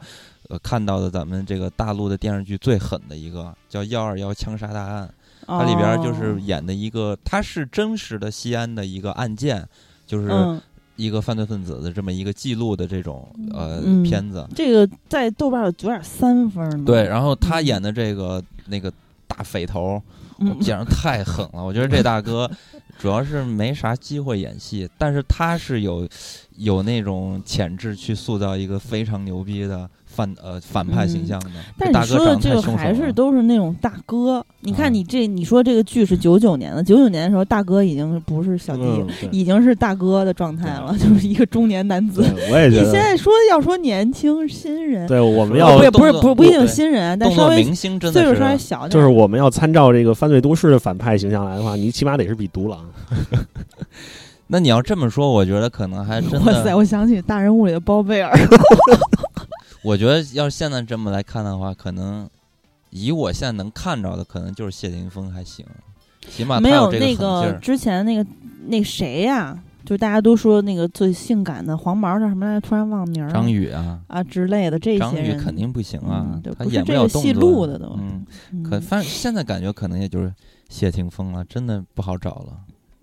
呃看到的咱们这个大陆的电视剧最狠的一个，叫《幺二幺枪杀大案》。它里边就是哦演的一个，它是真实的西安的一个案件，就是嗯，一个犯罪分子的这么一个记录的这种呃嗯片子。这个在豆瓣有九点三分呢。对，然后他嗯演的这个那个大匪头，嗯，简直太狠了！我觉得这大哥 主要是没啥机会演戏，但是他是有有那种潜质去塑造一个非常牛逼的反呃反派形象的。但是你说的这个还是都是那种大哥。你啊看你这，你说这个剧是九九年的，九九年的时候，大哥已经不是小弟，嗯，已经是大哥的状态了，就是一个中年男子。我也觉得。你现在说要说年轻新人，对，我们哦要不也不是不是不一定新人，但稍微明星真岁数稍微。小点，就是我们要参照这个犯罪都市的反派形象来的话，你起码得是比独狼。那你要这么说，我觉得可能还 真哇塞！我想起大人物里的包贝尔，我觉得要是现在这么来看的话，可能以我现在能看着的，可能就是谢霆锋还行，起码他没有这个狠劲那个儿。之前那个那谁呀、就大家都说那个最性感的黄毛叫什么来着？突然忘名儿了。张宇啊，啊之类的这些张宇肯定不行啊他不了戏作路的都嗯，嗯可反正现在感觉可能也就是谢霆锋了，真的不好找了。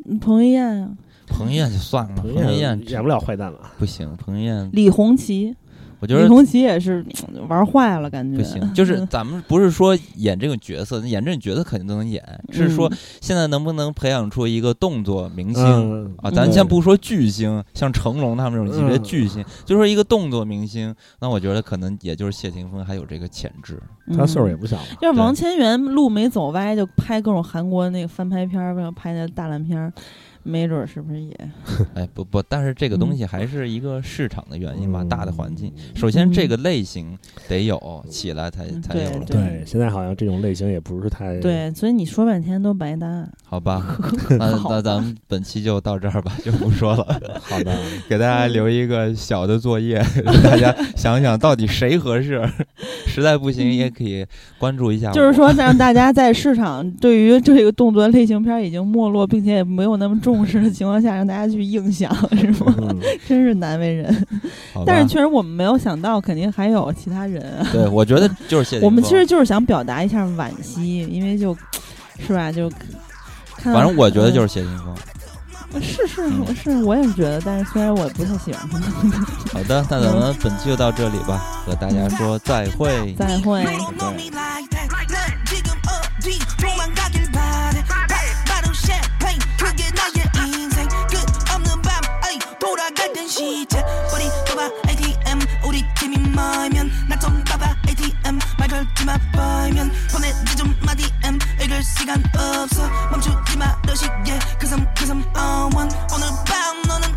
嗯彭于晏啊，彭于晏就算了，彭于晏演不了坏蛋了。不行，彭于晏李红旗，我觉得李红旗也是嗯玩坏了，感觉不行。就是咱们不是说演这个角色，演这个角色肯定都能演，是说嗯现在能不能培养出一个动作明星。嗯啊，咱嗯先不说巨星，像成龙他们这种级别巨星，就说一个动作明星，那我觉得可能也就是谢霆锋还有这个潜质。他岁数也嗯不小了。要是王千源路没走歪，就拍各种韩国那个翻拍片儿，拍那大烂片儿，没准儿是不是也？哎，不不，但是这个东嗯西还是一个市场的原因吧，嗯大的环境。首先，这个类型得有起来才嗯才有了，对对对，现在好像这种类型也不是太对，所以你说半天都白搭。好吧？那那咱们本期就到这儿吧，就不说了，好的。给大家留一个小的作业，让大家想想到底谁合适。实在不行也可以关注一下。就是说，让大家在市场对于这个动作类型片儿已经没落，并且也没有那么重重视的情况下，让大家去硬想，是吗？嗯 真是难为人。但是确实我们没有想到，肯定还有其他人啊。对，我觉得 就是谢霆锋。我们其实就是想表达一下惋惜，因为就是吧，就看反正我觉得就是谢霆锋。是是嗯是，我也是觉得，但是虽然我也不太喜欢他，好的，那咱们本期就到这里吧，和大家说再会。再会。再 시작. 우리 봐봐 ATM 우리 팀이 말면 나좀 봐봐 ATM 말 걸지마 보이면. 보내지 좀마 DM 읽을 시간 없어. 멈추지마 너시게. 그섬 그섬 어원 oh 오늘 밤 너는